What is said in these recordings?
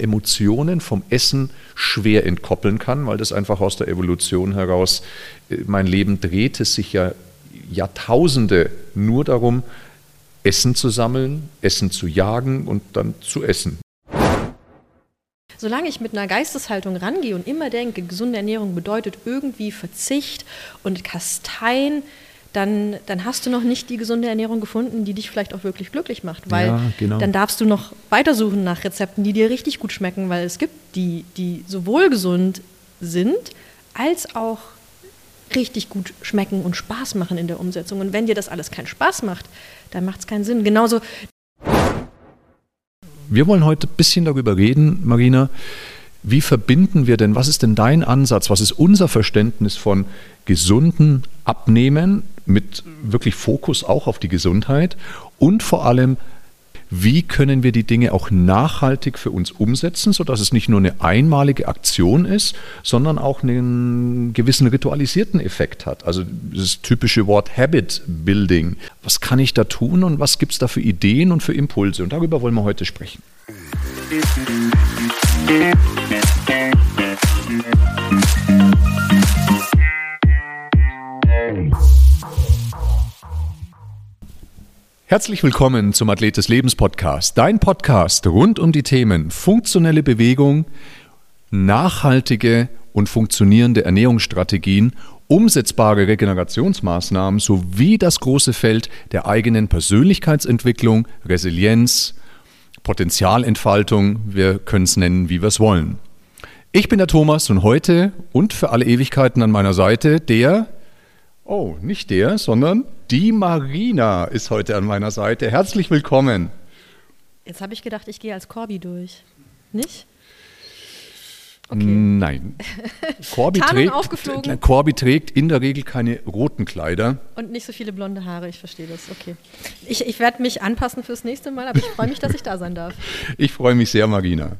Emotionen vom Essen schwer entkoppeln kann, weil das einfach aus der Evolution heraus, äh, mein Leben drehte sich ja Jahrtausende nur darum, Essen zu sammeln, Essen zu jagen und dann zu essen. Solange ich mit einer Geisteshaltung rangehe und immer denke, gesunde Ernährung bedeutet irgendwie Verzicht und Kasteien, dann, dann hast du noch nicht die gesunde Ernährung gefunden, die dich vielleicht auch wirklich glücklich macht. Weil ja, genau. dann darfst du noch weitersuchen nach Rezepten, die dir richtig gut schmecken, weil es gibt die, die sowohl gesund sind, als auch richtig gut schmecken und Spaß machen in der Umsetzung. Und wenn dir das alles keinen Spaß macht, dann macht es keinen Sinn. Genauso. Wir wollen heute ein bisschen darüber reden, Marina, wie verbinden wir denn, was ist denn dein Ansatz, was ist unser Verständnis von gesunden Abnehmen mit wirklich Fokus auch auf die Gesundheit und vor allem, wie können wir die Dinge auch nachhaltig für uns umsetzen, sodass es nicht nur eine einmalige Aktion ist, sondern auch einen gewissen ritualisierten Effekt hat. Also das typische Wort Habit Building. Was kann ich da tun und was gibt es da für Ideen und für Impulse? Und darüber wollen wir heute sprechen. Herzlich willkommen zum Athlet des Lebens Podcast, dein Podcast rund um die Themen funktionelle Bewegung, nachhaltige und funktionierende Ernährungsstrategien, umsetzbare Regenerationsmaßnahmen sowie das große Feld der eigenen Persönlichkeitsentwicklung, Resilienz, Potenzialentfaltung, wir können es nennen, wie wir es wollen. Ich bin der Thomas und heute und für alle Ewigkeiten an meiner Seite der, oh, nicht der, sondern die Marina ist heute an meiner Seite. Herzlich willkommen. Jetzt habe ich gedacht, ich gehe als Corby durch. Nicht? Okay. Nein. Corby trägt, Corby trägt in der Regel keine roten Kleider. Und nicht so viele blonde Haare, ich verstehe das. Okay. Ich, ich werde mich anpassen fürs nächste Mal, aber ich freue mich, dass ich da sein darf. Ich freue mich sehr, Marina.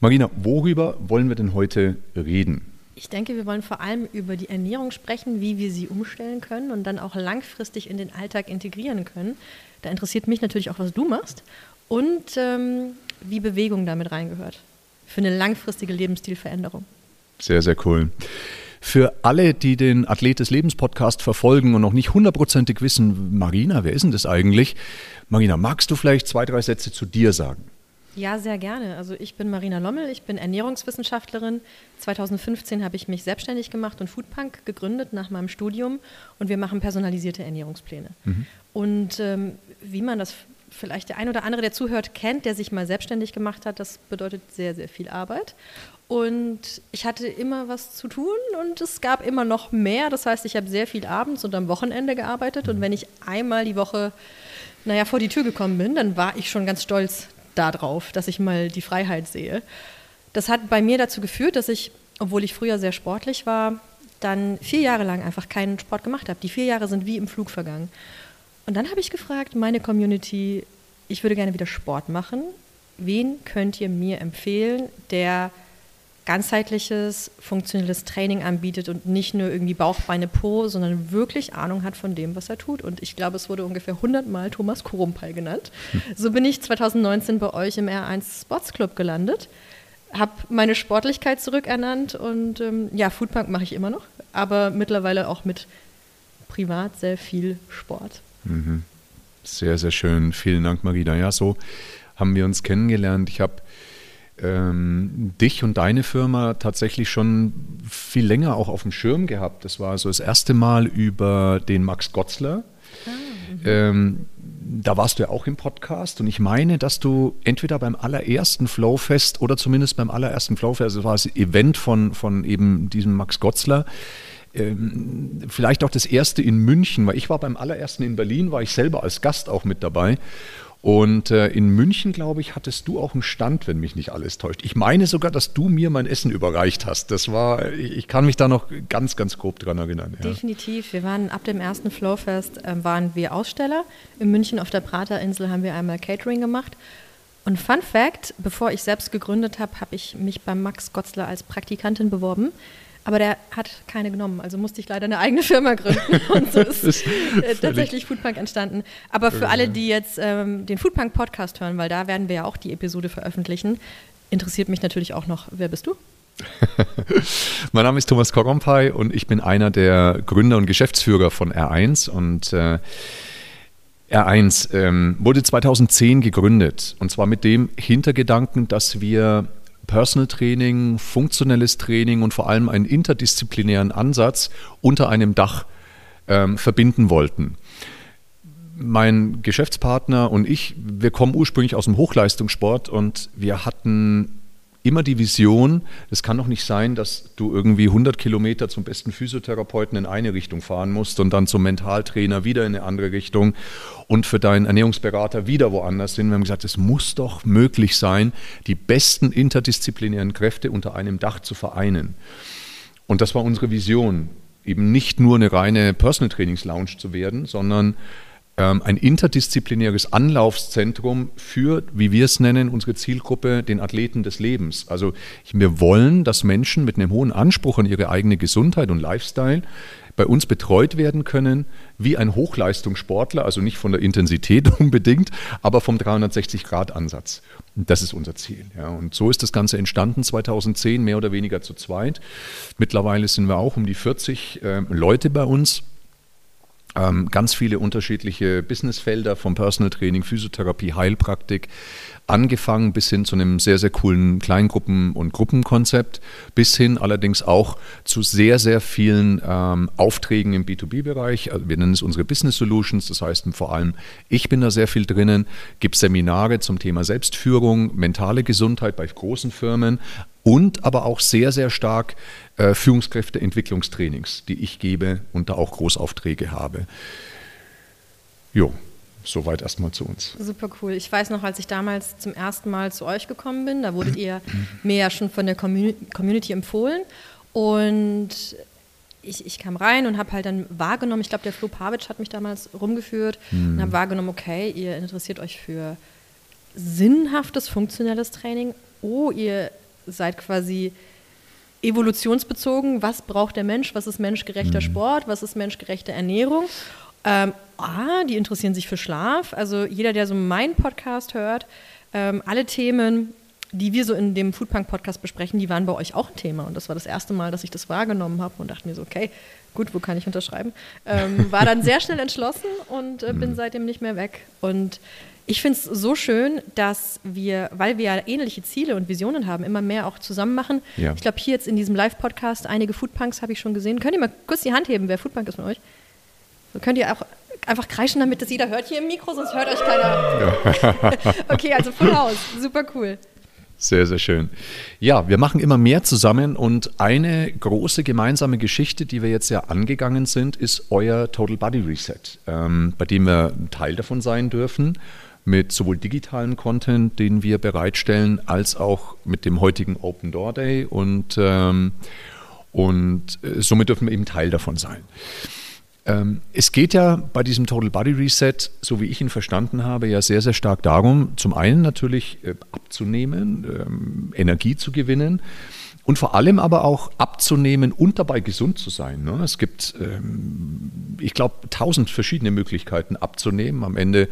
Marina, worüber wollen wir denn heute reden? Ich denke, wir wollen vor allem über die Ernährung sprechen, wie wir sie umstellen können und dann auch langfristig in den Alltag integrieren können. Da interessiert mich natürlich auch, was du machst und ähm, wie Bewegung damit reingehört für eine langfristige Lebensstilveränderung. Sehr, sehr cool. Für alle, die den Athlet des Lebens Podcast verfolgen und noch nicht hundertprozentig wissen, Marina, wer ist denn das eigentlich? Marina, magst du vielleicht zwei, drei Sätze zu dir sagen? Ja, sehr gerne. Also ich bin Marina Lommel, ich bin Ernährungswissenschaftlerin. 2015 habe ich mich selbstständig gemacht und Foodpunk gegründet nach meinem Studium und wir machen personalisierte Ernährungspläne. Mhm. Und ähm, wie man das vielleicht der ein oder andere, der zuhört, kennt, der sich mal selbstständig gemacht hat, das bedeutet sehr, sehr viel Arbeit. Und ich hatte immer was zu tun und es gab immer noch mehr. Das heißt, ich habe sehr viel abends und am Wochenende gearbeitet. Und wenn ich einmal die Woche, naja, vor die Tür gekommen bin, dann war ich schon ganz stolz, darauf, dass ich mal die Freiheit sehe. Das hat bei mir dazu geführt, dass ich, obwohl ich früher sehr sportlich war, dann vier Jahre lang einfach keinen Sport gemacht habe. Die vier Jahre sind wie im Flug vergangen. Und dann habe ich gefragt, meine Community, ich würde gerne wieder Sport machen. Wen könnt ihr mir empfehlen, der ganzheitliches, funktionelles Training anbietet und nicht nur irgendwie Bauch, Beine, Po, sondern wirklich Ahnung hat von dem, was er tut. Und ich glaube, es wurde ungefähr 100 Mal Thomas Korumpal genannt. Hm. So bin ich 2019 bei euch im R1 Sports Club gelandet, habe meine Sportlichkeit zurückernannt und ähm, ja, Foodpunk mache ich immer noch, aber mittlerweile auch mit privat sehr viel Sport. Mhm. Sehr, sehr schön. Vielen Dank, Marina. Ja, so haben wir uns kennengelernt. Ich habe ähm, dich und deine Firma tatsächlich schon viel länger auch auf dem Schirm gehabt. Das war so das erste Mal über den Max Gotzler. Ah, mhm. ähm, da warst du ja auch im Podcast und ich meine, dass du entweder beim allerersten Flowfest oder zumindest beim allerersten Flowfest, das war das Event von, von eben diesem Max Gotzler, ähm, vielleicht auch das erste in München, weil ich war beim allerersten in Berlin, war ich selber als Gast auch mit dabei und äh, in München, glaube ich, hattest du auch einen Stand, wenn mich nicht alles täuscht. Ich meine sogar, dass du mir mein Essen überreicht hast. Das war, ich kann mich da noch ganz, ganz grob dran erinnern. Ja. Definitiv. Wir waren ab dem ersten Flowfest äh, waren wir Aussteller. In München auf der Praterinsel haben wir einmal Catering gemacht. Und Fun Fact: Bevor ich selbst gegründet habe, habe ich mich beim Max Gotzler als Praktikantin beworben. Aber der hat keine genommen, also musste ich leider eine eigene Firma gründen. Und so ist, ist äh, tatsächlich Foodpunk entstanden. Aber für alle, die jetzt ähm, den Foodpunk Podcast hören, weil da werden wir ja auch die Episode veröffentlichen, interessiert mich natürlich auch noch, wer bist du? mein Name ist Thomas Korompay und ich bin einer der Gründer und Geschäftsführer von R1 und äh, R1 ähm, wurde 2010 gegründet und zwar mit dem Hintergedanken, dass wir Personal Training, funktionelles Training und vor allem einen interdisziplinären Ansatz unter einem Dach ähm, verbinden wollten. Mein Geschäftspartner und ich, wir kommen ursprünglich aus dem Hochleistungssport und wir hatten immer die Vision, es kann doch nicht sein, dass du irgendwie 100 Kilometer zum besten Physiotherapeuten in eine Richtung fahren musst und dann zum Mentaltrainer wieder in eine andere Richtung und für deinen Ernährungsberater wieder woanders hin. Wir haben gesagt, es muss doch möglich sein, die besten interdisziplinären Kräfte unter einem Dach zu vereinen. Und das war unsere Vision, eben nicht nur eine reine Personal Trainings Lounge zu werden, sondern ein interdisziplinäres Anlaufzentrum für, wie wir es nennen, unsere Zielgruppe, den Athleten des Lebens. Also wir wollen, dass Menschen mit einem hohen Anspruch an ihre eigene Gesundheit und Lifestyle bei uns betreut werden können wie ein Hochleistungssportler, also nicht von der Intensität unbedingt, aber vom 360-Grad-Ansatz. Das ist unser Ziel. Ja. Und so ist das Ganze entstanden 2010, mehr oder weniger zu zweit. Mittlerweile sind wir auch um die 40 äh, Leute bei uns ähm, ganz viele unterschiedliche Businessfelder vom Personal Training, Physiotherapie, Heilpraktik, angefangen bis hin zu einem sehr, sehr coolen Kleingruppen- und Gruppenkonzept, bis hin allerdings auch zu sehr, sehr vielen ähm, Aufträgen im B2B-Bereich. Also wir nennen es unsere Business Solutions, das heißt vor allem, ich bin da sehr viel drinnen, gibt Seminare zum Thema Selbstführung, mentale Gesundheit bei großen Firmen, und aber auch sehr, sehr stark äh, Führungskräfteentwicklungstrainings, die ich gebe und da auch Großaufträge habe. Jo, soweit erstmal zu uns. Super cool. Ich weiß noch, als ich damals zum ersten Mal zu euch gekommen bin, da wurdet ihr mir ja schon von der Community empfohlen und ich, ich, kam rein und habe halt dann wahrgenommen, ich glaube, der Flo Pavic hat mich damals rumgeführt mhm. und habe wahrgenommen, okay, ihr interessiert euch für sinnhaftes, funktionelles Training. Oh, ihr seid quasi evolutionsbezogen. Was braucht der Mensch? Was ist menschgerechter mhm. Sport? Was ist menschgerechte Ernährung? Ähm, ah, die interessieren sich für Schlaf. Also jeder, der so meinen Podcast hört, ähm, alle Themen, die wir so in dem Foodpunk-Podcast besprechen, die waren bei euch auch ein Thema. Und das war das erste Mal, dass ich das wahrgenommen habe und dachte mir so, okay, gut, wo kann ich unterschreiben? Ähm, war dann sehr schnell entschlossen und äh, bin mhm. seitdem nicht mehr weg. Und ich finde es so schön, dass wir, weil wir ja ähnliche Ziele und Visionen haben, immer mehr auch zusammen machen. Ja. Ich glaube, hier jetzt in diesem Live-Podcast einige Foodpunks habe ich schon gesehen. Könnt ihr mal kurz die Hand heben, wer Foodpunk ist von euch? So könnt ihr auch einfach kreischen, damit das jeder hört hier im Mikro, sonst hört euch keiner. Ja. okay, also Full House, super cool. Sehr, sehr schön. Ja, wir machen immer mehr zusammen und eine große gemeinsame Geschichte, die wir jetzt ja angegangen sind, ist euer Total Body Reset, ähm, bei dem wir ein Teil davon sein dürfen mit sowohl digitalen Content, den wir bereitstellen, als auch mit dem heutigen Open Door Day und, ähm, und äh, somit dürfen wir eben Teil davon sein. Ähm, es geht ja bei diesem Total Body Reset, so wie ich ihn verstanden habe, ja sehr, sehr stark darum, zum einen natürlich äh, abzunehmen, ähm, Energie zu gewinnen, und vor allem aber auch abzunehmen und dabei gesund zu sein. Ne? Es gibt, ähm, ich glaube, tausend verschiedene Möglichkeiten abzunehmen. Am Ende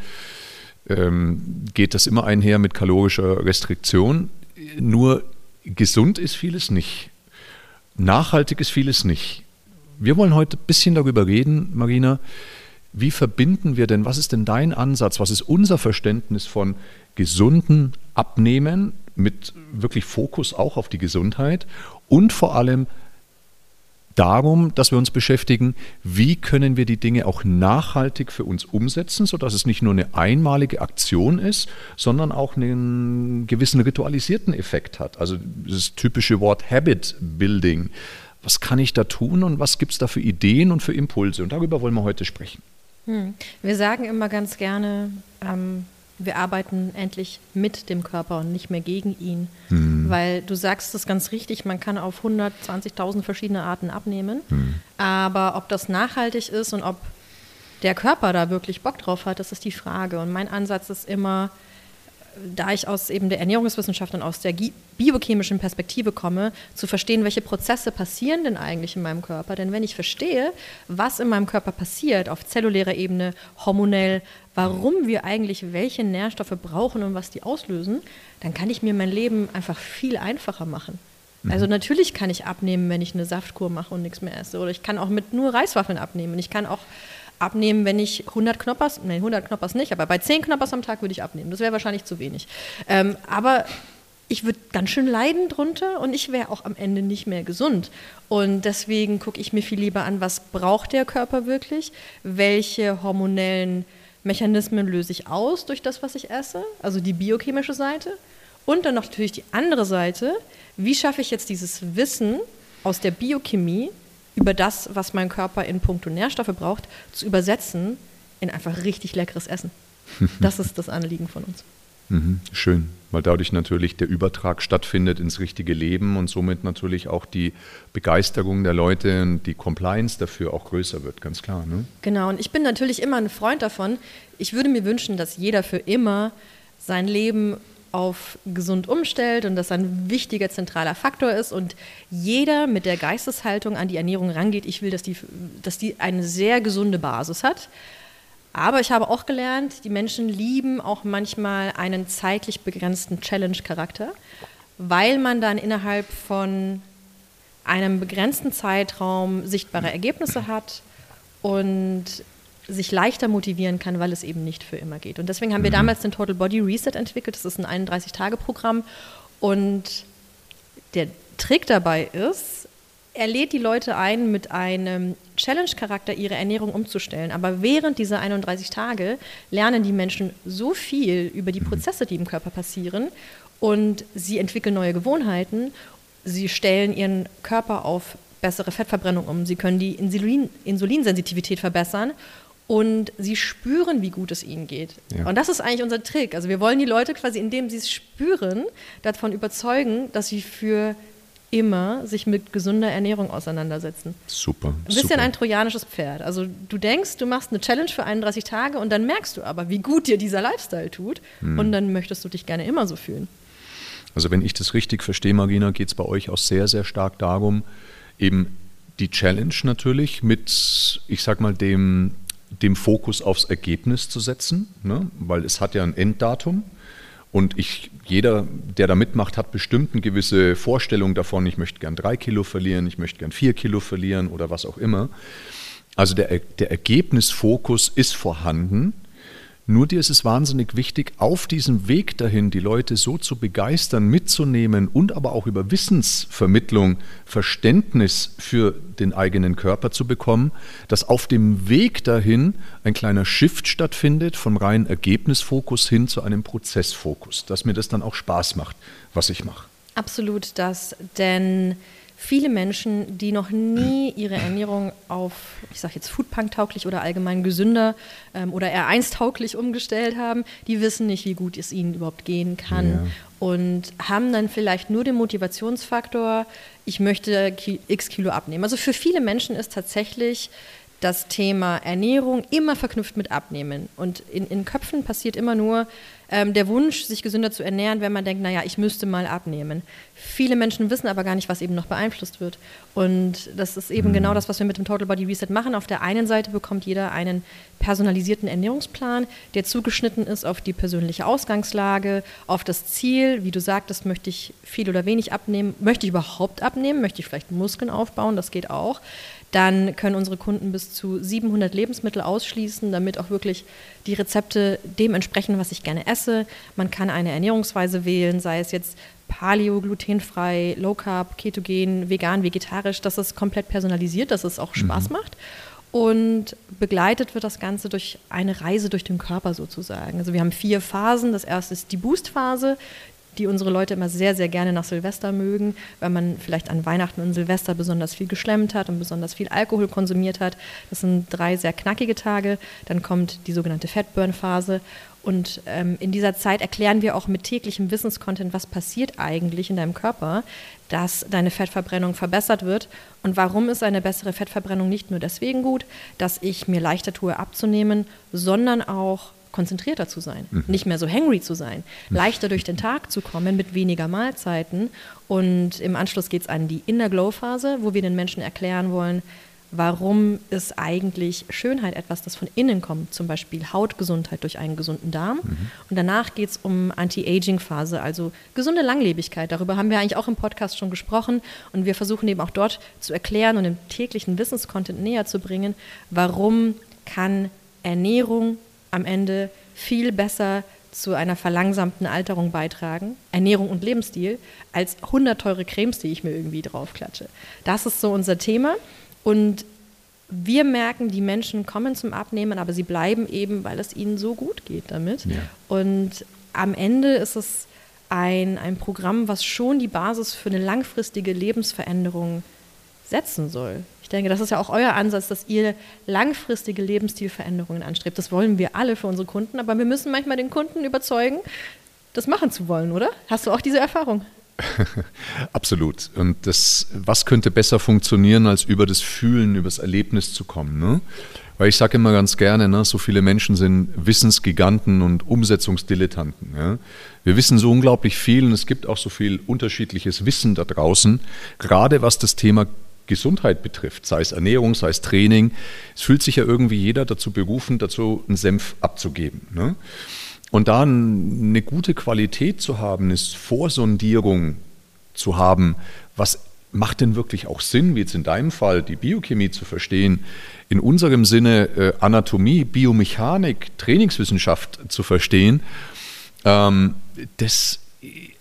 geht das immer einher mit kalorischer Restriktion. Nur gesund ist vieles nicht. Nachhaltig ist vieles nicht. Wir wollen heute ein bisschen darüber reden, Marina. Wie verbinden wir denn, was ist denn dein Ansatz, was ist unser Verständnis von gesunden Abnehmen mit wirklich Fokus auch auf die Gesundheit und vor allem darum, dass wir uns beschäftigen, wie können wir die Dinge auch nachhaltig für uns umsetzen, sodass es nicht nur eine einmalige Aktion ist, sondern auch einen gewissen ritualisierten Effekt hat. Also das typische Wort Habit Building. Was kann ich da tun und was gibt es da für Ideen und für Impulse? Und darüber wollen wir heute sprechen. Hm. Wir sagen immer ganz gerne, ähm, wir arbeiten endlich mit dem Körper und nicht mehr gegen ihn. Mhm. Weil du sagst es ganz richtig, man kann auf 120.000 verschiedene Arten abnehmen. Mhm. Aber ob das nachhaltig ist und ob der Körper da wirklich Bock drauf hat, das ist die Frage. Und mein Ansatz ist immer, da ich aus eben der Ernährungswissenschaft und aus der biochemischen Perspektive komme, zu verstehen, welche Prozesse passieren denn eigentlich in meinem Körper. Denn wenn ich verstehe, was in meinem Körper passiert, auf zellulärer Ebene, hormonell, warum wir eigentlich welche Nährstoffe brauchen und was die auslösen, dann kann ich mir mein Leben einfach viel einfacher machen. Mhm. Also natürlich kann ich abnehmen, wenn ich eine Saftkur mache und nichts mehr esse. Oder ich kann auch mit nur Reiswaffeln abnehmen. Ich kann auch abnehmen, wenn ich 100 Knoppers, nein, 100 Knoppers nicht, aber bei 10 Knoppers am Tag würde ich abnehmen. Das wäre wahrscheinlich zu wenig. Ähm, aber ich würde ganz schön leiden drunter und ich wäre auch am Ende nicht mehr gesund. Und deswegen gucke ich mir viel lieber an, was braucht der Körper wirklich, welche hormonellen Mechanismen löse ich aus durch das, was ich esse, also die biochemische Seite. Und dann noch natürlich die andere Seite, wie schaffe ich jetzt dieses Wissen aus der Biochemie über das, was mein Körper in puncto Nährstoffe braucht, zu übersetzen in einfach richtig leckeres Essen. Das ist das Anliegen von uns. Mhm, schön, weil dadurch natürlich der Übertrag stattfindet ins richtige Leben und somit natürlich auch die Begeisterung der Leute und die Compliance dafür auch größer wird, ganz klar. Ne? Genau, und ich bin natürlich immer ein Freund davon. Ich würde mir wünschen, dass jeder für immer sein Leben auf gesund umstellt und das ein wichtiger zentraler Faktor ist und jeder mit der Geisteshaltung an die Ernährung rangeht, ich will, dass die, dass die eine sehr gesunde Basis hat. Aber ich habe auch gelernt, die Menschen lieben auch manchmal einen zeitlich begrenzten Challenge-Charakter, weil man dann innerhalb von einem begrenzten Zeitraum sichtbare Ergebnisse hat und sich leichter motivieren kann, weil es eben nicht für immer geht. Und deswegen haben wir mhm. damals den Total Body Reset entwickelt. Das ist ein 31-Tage-Programm. Und der Trick dabei ist, er lädt die Leute ein, mit einem Challenge-Charakter ihre Ernährung umzustellen. Aber während dieser 31 Tage lernen die Menschen so viel über die Prozesse, die im Körper passieren. Und sie entwickeln neue Gewohnheiten. Sie stellen ihren Körper auf bessere Fettverbrennung um. Sie können die Insulin Insulinsensitivität verbessern und sie spüren, wie gut es ihnen geht. Ja. Und das ist eigentlich unser Trick. Also wir wollen die Leute quasi, indem sie es spüren, davon überzeugen, dass sie für immer sich mit gesunder Ernährung auseinandersetzen. Super. Ein bisschen super. ein trojanisches Pferd. Also du denkst, du machst eine Challenge für 31 Tage und dann merkst du aber, wie gut dir dieser Lifestyle tut hm. und dann möchtest du dich gerne immer so fühlen. Also wenn ich das richtig verstehe, Marina, geht es bei euch auch sehr, sehr stark darum, eben die Challenge natürlich mit, ich sag mal, dem dem Fokus aufs Ergebnis zu setzen, ne? weil es hat ja ein Enddatum. Und ich, jeder, der da mitmacht, hat bestimmt eine gewisse Vorstellung davon, ich möchte gern drei Kilo verlieren, ich möchte gern vier Kilo verlieren oder was auch immer. Also der, der Ergebnisfokus ist vorhanden nur dir ist es wahnsinnig wichtig, auf diesem Weg dahin die Leute so zu begeistern, mitzunehmen und aber auch über Wissensvermittlung Verständnis für den eigenen Körper zu bekommen, dass auf dem Weg dahin ein kleiner Shift stattfindet vom reinen Ergebnisfokus hin zu einem Prozessfokus, dass mir das dann auch Spaß macht, was ich mache. Absolut das, denn viele Menschen, die noch nie ihre Ernährung auf, ich sage jetzt Foodpunk-tauglich oder allgemein gesünder ähm, oder R1-tauglich umgestellt haben, die wissen nicht, wie gut es ihnen überhaupt gehen kann. Ja. Und haben dann vielleicht nur den Motivationsfaktor, ich möchte x Kilo abnehmen. Also für viele Menschen ist tatsächlich das Thema Ernährung immer verknüpft mit Abnehmen. Und in, in Köpfen passiert immer nur ähm, der Wunsch, sich gesünder zu ernähren, wenn man denkt, naja, ich müsste mal abnehmen. Viele Menschen wissen aber gar nicht, was eben noch beeinflusst wird. Und das ist eben mhm. genau das, was wir mit dem Total Body Reset machen. Auf der einen Seite bekommt jeder einen personalisierten Ernährungsplan, der zugeschnitten ist auf die persönliche Ausgangslage, auf das Ziel. Wie du sagtest, möchte ich viel oder wenig abnehmen? Möchte ich überhaupt abnehmen? Möchte ich vielleicht Muskeln aufbauen? Das geht auch. Dann können unsere Kunden bis zu 700 Lebensmittel ausschließen, damit auch wirklich die Rezepte dem entsprechen, was ich gerne esse. Man kann eine Ernährungsweise wählen, sei es jetzt Paleo, glutenfrei, Low Carb, Ketogen, vegan, vegetarisch. Das ist komplett personalisiert, dass es auch Spaß mhm. macht. Und begleitet wird das Ganze durch eine Reise durch den Körper sozusagen. Also wir haben vier Phasen. Das erste ist die Boost-Phase die unsere Leute immer sehr, sehr gerne nach Silvester mögen, weil man vielleicht an Weihnachten und Silvester besonders viel geschlemmt hat und besonders viel Alkohol konsumiert hat. Das sind drei sehr knackige Tage. Dann kommt die sogenannte Fatburn-Phase. Und ähm, in dieser Zeit erklären wir auch mit täglichem Wissenscontent, was passiert eigentlich in deinem Körper, dass deine Fettverbrennung verbessert wird. Und warum ist eine bessere Fettverbrennung nicht nur deswegen gut, dass ich mir leichter tue abzunehmen, sondern auch konzentrierter zu sein, mhm. nicht mehr so hangry zu sein, mhm. leichter durch den Tag zu kommen mit weniger Mahlzeiten. Und im Anschluss geht es an die Inner Glow Phase, wo wir den Menschen erklären wollen, warum ist eigentlich Schönheit etwas, das von innen kommt, zum Beispiel Hautgesundheit durch einen gesunden Darm. Mhm. Und danach geht es um Anti-Aging-Phase, also gesunde Langlebigkeit. Darüber haben wir eigentlich auch im Podcast schon gesprochen und wir versuchen eben auch dort zu erklären und im täglichen Wissenscontent näher zu bringen, warum kann Ernährung am Ende viel besser zu einer verlangsamten Alterung beitragen, Ernährung und Lebensstil, als 100 teure Cremes, die ich mir irgendwie draufklatsche. Das ist so unser Thema. Und wir merken, die Menschen kommen zum Abnehmen, aber sie bleiben eben, weil es ihnen so gut geht damit. Ja. Und am Ende ist es ein, ein Programm, was schon die Basis für eine langfristige Lebensveränderung setzen soll. Ich denke, das ist ja auch euer Ansatz, dass ihr langfristige Lebensstilveränderungen anstrebt. Das wollen wir alle für unsere Kunden, aber wir müssen manchmal den Kunden überzeugen, das machen zu wollen, oder? Hast du auch diese Erfahrung? Absolut. Und das, was könnte besser funktionieren, als über das Fühlen, über das Erlebnis zu kommen? Ne? Weil ich sage immer ganz gerne, ne, so viele Menschen sind Wissensgiganten und Umsetzungsdilettanten. Ja? Wir wissen so unglaublich viel und es gibt auch so viel unterschiedliches Wissen da draußen, gerade was das Thema Gesundheit betrifft, sei es Ernährung, sei es Training. Es fühlt sich ja irgendwie jeder dazu berufen, dazu einen Senf abzugeben. Ne? Und da eine gute Qualität zu haben, eine Vorsondierung zu haben, was macht denn wirklich auch Sinn, wie jetzt in deinem Fall die Biochemie zu verstehen, in unserem Sinne äh, Anatomie, Biomechanik, Trainingswissenschaft zu verstehen, ähm, das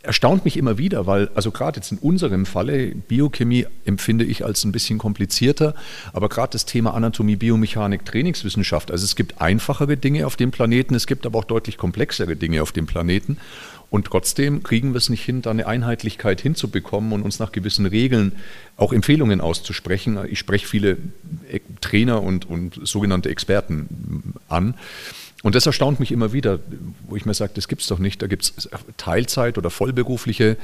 erstaunt mich immer wieder, weil, also gerade jetzt in unserem Falle, Biochemie empfinde ich als ein bisschen komplizierter, aber gerade das Thema Anatomie, Biomechanik, Trainingswissenschaft, also es gibt einfachere Dinge auf dem Planeten, es gibt aber auch deutlich komplexere Dinge auf dem Planeten. Und trotzdem kriegen wir es nicht hin, da eine Einheitlichkeit hinzubekommen und uns nach gewissen Regeln auch Empfehlungen auszusprechen. Ich spreche viele Trainer und, und sogenannte Experten an. Und das erstaunt mich immer wieder, wo ich mir sage, das gibt es doch nicht. Da gibt es Teilzeit- oder vollberufliche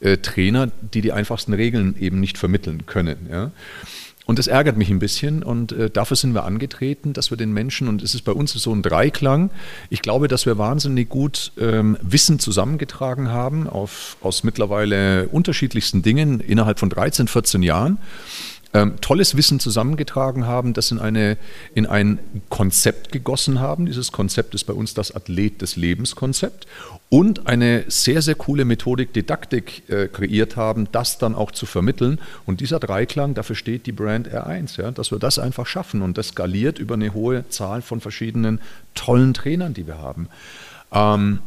äh, Trainer, die die einfachsten Regeln eben nicht vermitteln können. Ja? Und das ärgert mich ein bisschen und äh, dafür sind wir angetreten, dass wir den Menschen, und es ist bei uns so ein Dreiklang, ich glaube, dass wir wahnsinnig gut ähm, Wissen zusammengetragen haben auf, aus mittlerweile unterschiedlichsten Dingen innerhalb von 13, 14 Jahren ähm, tolles Wissen zusammengetragen haben, das in, eine, in ein Konzept gegossen haben. Dieses Konzept ist bei uns das Athlet des Lebens Konzept und eine sehr, sehr coole Methodik, Didaktik äh, kreiert haben, das dann auch zu vermitteln. Und dieser Dreiklang, dafür steht die Brand R1, ja, dass wir das einfach schaffen und das skaliert über eine hohe Zahl von verschiedenen tollen Trainern, die wir haben. Ähm,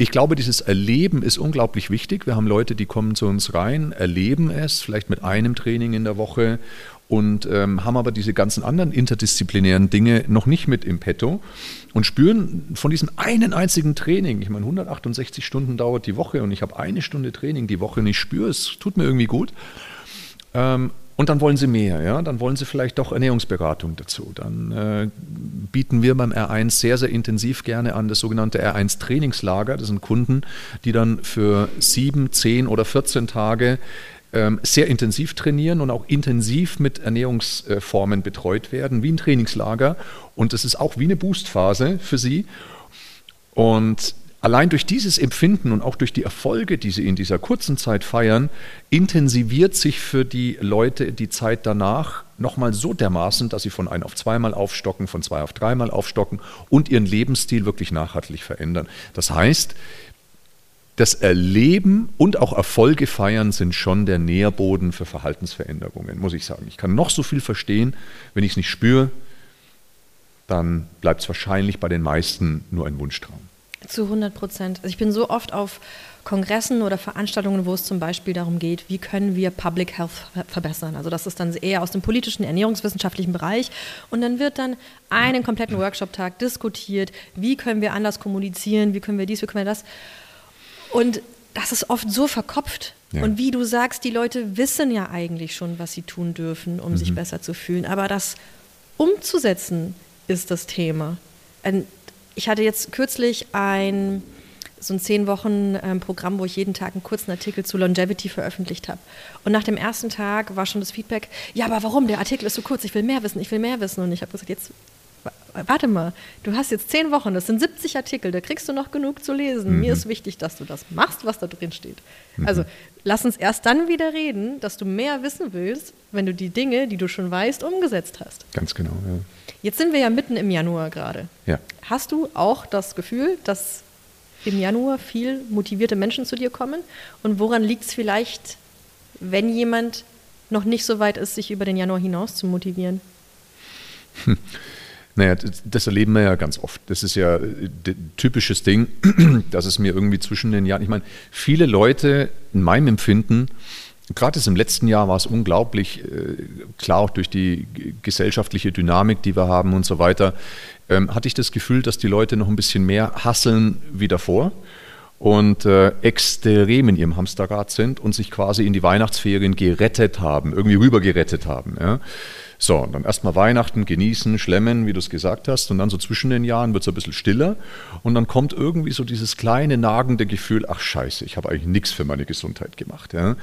ich glaube, dieses Erleben ist unglaublich wichtig. Wir haben Leute, die kommen zu uns rein, erleben es, vielleicht mit einem Training in der Woche und ähm, haben aber diese ganzen anderen interdisziplinären Dinge noch nicht mit im Petto und spüren von diesem einen einzigen Training, ich meine 168 Stunden dauert die Woche und ich habe eine Stunde Training die Woche und ich spüre es, tut mir irgendwie gut. Ähm, und dann wollen sie mehr, ja, dann wollen sie vielleicht doch Ernährungsberatung dazu. Dann äh, bieten wir beim R1 sehr, sehr intensiv gerne an das sogenannte R1 Trainingslager. Das sind Kunden, die dann für sieben, zehn oder 14 Tage ähm, sehr intensiv trainieren und auch intensiv mit Ernährungsformen betreut werden, wie ein Trainingslager. Und das ist auch wie eine Boostphase für sie. Und Allein durch dieses Empfinden und auch durch die Erfolge, die sie in dieser kurzen Zeit feiern, intensiviert sich für die Leute die Zeit danach nochmal so dermaßen, dass sie von ein auf zweimal aufstocken, von zwei auf dreimal aufstocken und ihren Lebensstil wirklich nachhaltig verändern. Das heißt, das Erleben und auch Erfolge feiern sind schon der Nährboden für Verhaltensveränderungen, muss ich sagen. Ich kann noch so viel verstehen, wenn ich es nicht spüre, dann bleibt es wahrscheinlich bei den meisten nur ein Wunschtraum. Zu 100 Prozent. Also ich bin so oft auf Kongressen oder Veranstaltungen, wo es zum Beispiel darum geht, wie können wir Public Health verbessern. Also das ist dann eher aus dem politischen, ernährungswissenschaftlichen Bereich. Und dann wird dann einen kompletten Workshop-Tag diskutiert, wie können wir anders kommunizieren, wie können wir dies, wie können wir das. Und das ist oft so verkopft. Ja. Und wie du sagst, die Leute wissen ja eigentlich schon, was sie tun dürfen, um mhm. sich besser zu fühlen. Aber das umzusetzen ist das Thema ich hatte jetzt kürzlich ein so ein zehn Wochen ähm, Programm, wo ich jeden Tag einen kurzen Artikel zu Longevity veröffentlicht habe. Und nach dem ersten Tag war schon das Feedback, ja, aber warum? Der Artikel ist so kurz, ich will mehr wissen, ich will mehr wissen. Und ich habe gesagt, jetzt warte mal, du hast jetzt zehn Wochen, das sind 70 Artikel, da kriegst du noch genug zu lesen. Mhm. Mir ist wichtig, dass du das machst, was da drin steht. Mhm. Also lass uns erst dann wieder reden, dass du mehr wissen willst, wenn du die Dinge, die du schon weißt, umgesetzt hast. Ganz genau, ja. Jetzt sind wir ja mitten im Januar gerade. Ja. Hast du auch das Gefühl, dass im Januar viel motivierte Menschen zu dir kommen? Und woran liegt es vielleicht, wenn jemand noch nicht so weit ist, sich über den Januar hinaus zu motivieren? Hm. Naja, das erleben wir ja ganz oft. Das ist ja ein äh, typisches Ding, dass es mir irgendwie zwischen den Jahren, ich meine, viele Leute in meinem Empfinden, gerade im letzten Jahr war es unglaublich, äh, klar auch durch die gesellschaftliche Dynamik, die wir haben und so weiter, ähm, hatte ich das Gefühl, dass die Leute noch ein bisschen mehr hasseln wie davor und äh, extrem in ihrem Hamsterrad sind und sich quasi in die Weihnachtsferien gerettet haben, irgendwie rüber gerettet haben. Ja. So, und dann erstmal Weihnachten genießen, schlemmen, wie du es gesagt hast, und dann so zwischen den Jahren wird es ein bisschen stiller und dann kommt irgendwie so dieses kleine nagende Gefühl, ach scheiße, ich habe eigentlich nichts für meine Gesundheit gemacht. Ja?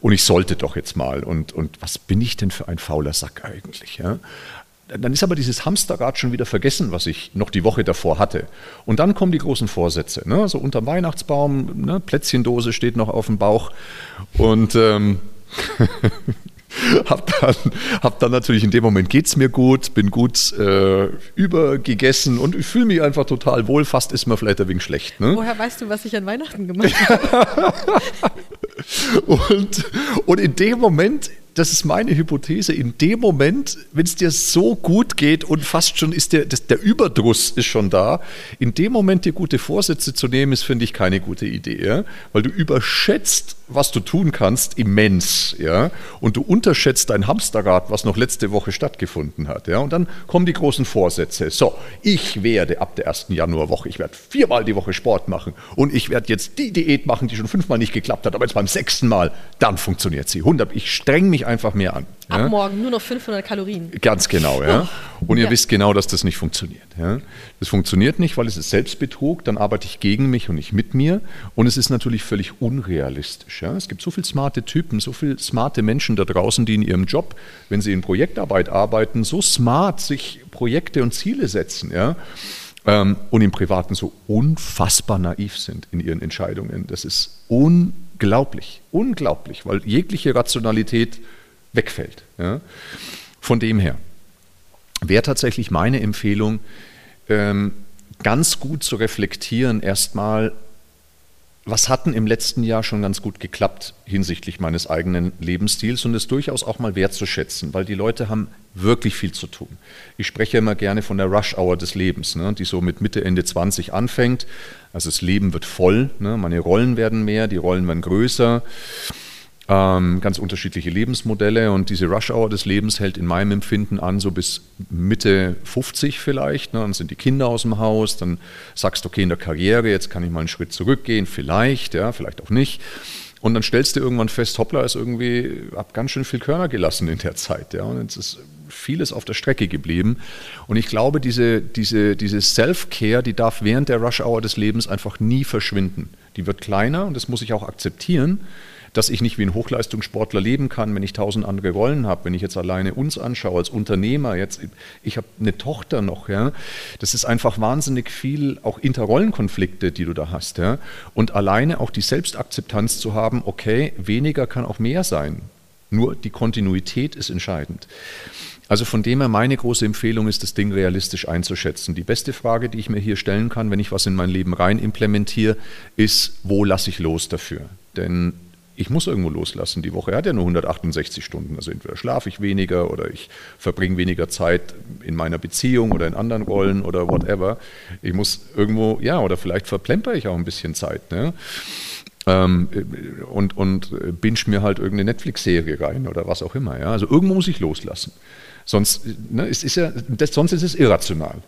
Und ich sollte doch jetzt mal. Und, und was bin ich denn für ein fauler Sack eigentlich? Ja? Dann ist aber dieses Hamsterrad schon wieder vergessen, was ich noch die Woche davor hatte. Und dann kommen die großen Vorsätze. Ne? So unterm Weihnachtsbaum, ne? Plätzchendose steht noch auf dem Bauch. Und ähm, hab dann, hab dann natürlich in dem Moment geht es mir gut, bin gut äh, übergegessen und ich fühle mich einfach total wohl. Fast ist mir vielleicht ein wenig schlecht. Ne? Woher weißt du, was ich an Weihnachten gemacht habe? und, und in dem Moment das ist meine Hypothese, in dem Moment, wenn es dir so gut geht und fast schon ist der, das, der Überdruss ist schon da, in dem Moment dir gute Vorsätze zu nehmen, ist, finde ich, keine gute Idee. Weil du überschätzt, was du tun kannst, immens. Ja? Und du unterschätzt dein Hamsterrad, was noch letzte Woche stattgefunden hat. Ja? Und dann kommen die großen Vorsätze. So, ich werde ab der ersten Januarwoche, ich werde viermal die Woche Sport machen und ich werde jetzt die Diät machen, die schon fünfmal nicht geklappt hat, aber jetzt beim sechsten Mal, dann funktioniert sie. 100, ich streng mich einfach mehr an. Ab ja? morgen nur noch 500 Kalorien. Ganz genau, ja. Und ihr ja. wisst genau, dass das nicht funktioniert. Ja? Das funktioniert nicht, weil es ist Selbstbetrug, dann arbeite ich gegen mich und nicht mit mir. Und es ist natürlich völlig unrealistisch. Ja? Es gibt so viele smarte Typen, so viele smarte Menschen da draußen, die in ihrem Job, wenn sie in Projektarbeit arbeiten, so smart sich Projekte und Ziele setzen. Ja? Ähm, und im Privaten so unfassbar naiv sind in ihren Entscheidungen. Das ist unglaublich, unglaublich, weil jegliche Rationalität wegfällt. Ja? Von dem her wäre tatsächlich meine Empfehlung, ähm, ganz gut zu reflektieren, erstmal, was hatten im letzten Jahr schon ganz gut geklappt hinsichtlich meines eigenen Lebensstils und es durchaus auch mal wertzuschätzen, weil die Leute haben wirklich viel zu tun. Ich spreche immer gerne von der Rush-Hour des Lebens, ne, die so mit Mitte, Ende 20 anfängt. Also das Leben wird voll, ne, meine Rollen werden mehr, die Rollen werden größer. Ähm, ganz unterschiedliche Lebensmodelle und diese Rush-Hour des Lebens hält in meinem Empfinden an, so bis Mitte 50 vielleicht. Ne? Dann sind die Kinder aus dem Haus, dann sagst du, okay, in der Karriere, jetzt kann ich mal einen Schritt zurückgehen, vielleicht, ja, vielleicht auch nicht. Und dann stellst du irgendwann fest, hoppla, ist irgendwie, hab ganz schön viel Körner gelassen in der Zeit. Ja? Und jetzt ist vieles auf der Strecke geblieben. Und ich glaube, diese, diese, diese Self-Care, die darf während der Rush-Hour des Lebens einfach nie verschwinden. Die wird kleiner und das muss ich auch akzeptieren dass ich nicht wie ein Hochleistungssportler leben kann, wenn ich tausend andere Rollen habe. Wenn ich jetzt alleine uns anschaue als Unternehmer, jetzt ich habe eine Tochter noch, ja, das ist einfach wahnsinnig viel auch Interrollenkonflikte, die du da hast, ja. Und alleine auch die Selbstakzeptanz zu haben, okay, weniger kann auch mehr sein. Nur die Kontinuität ist entscheidend. Also von dem her meine große Empfehlung ist, das Ding realistisch einzuschätzen. Die beste Frage, die ich mir hier stellen kann, wenn ich was in mein Leben rein implementiere, ist, wo lasse ich los dafür? Denn ich muss irgendwo loslassen. Die Woche hat ja nur 168 Stunden. Also entweder schlafe ich weniger oder ich verbringe weniger Zeit in meiner Beziehung oder in anderen Rollen oder whatever. Ich muss irgendwo, ja, oder vielleicht verplemper ich auch ein bisschen Zeit. Ne? Ähm, und, und binge mir halt irgendeine Netflix-Serie rein oder was auch immer. Ja? Also irgendwo muss ich loslassen. Sonst, ne, es ist ja, das, sonst ist es irrational.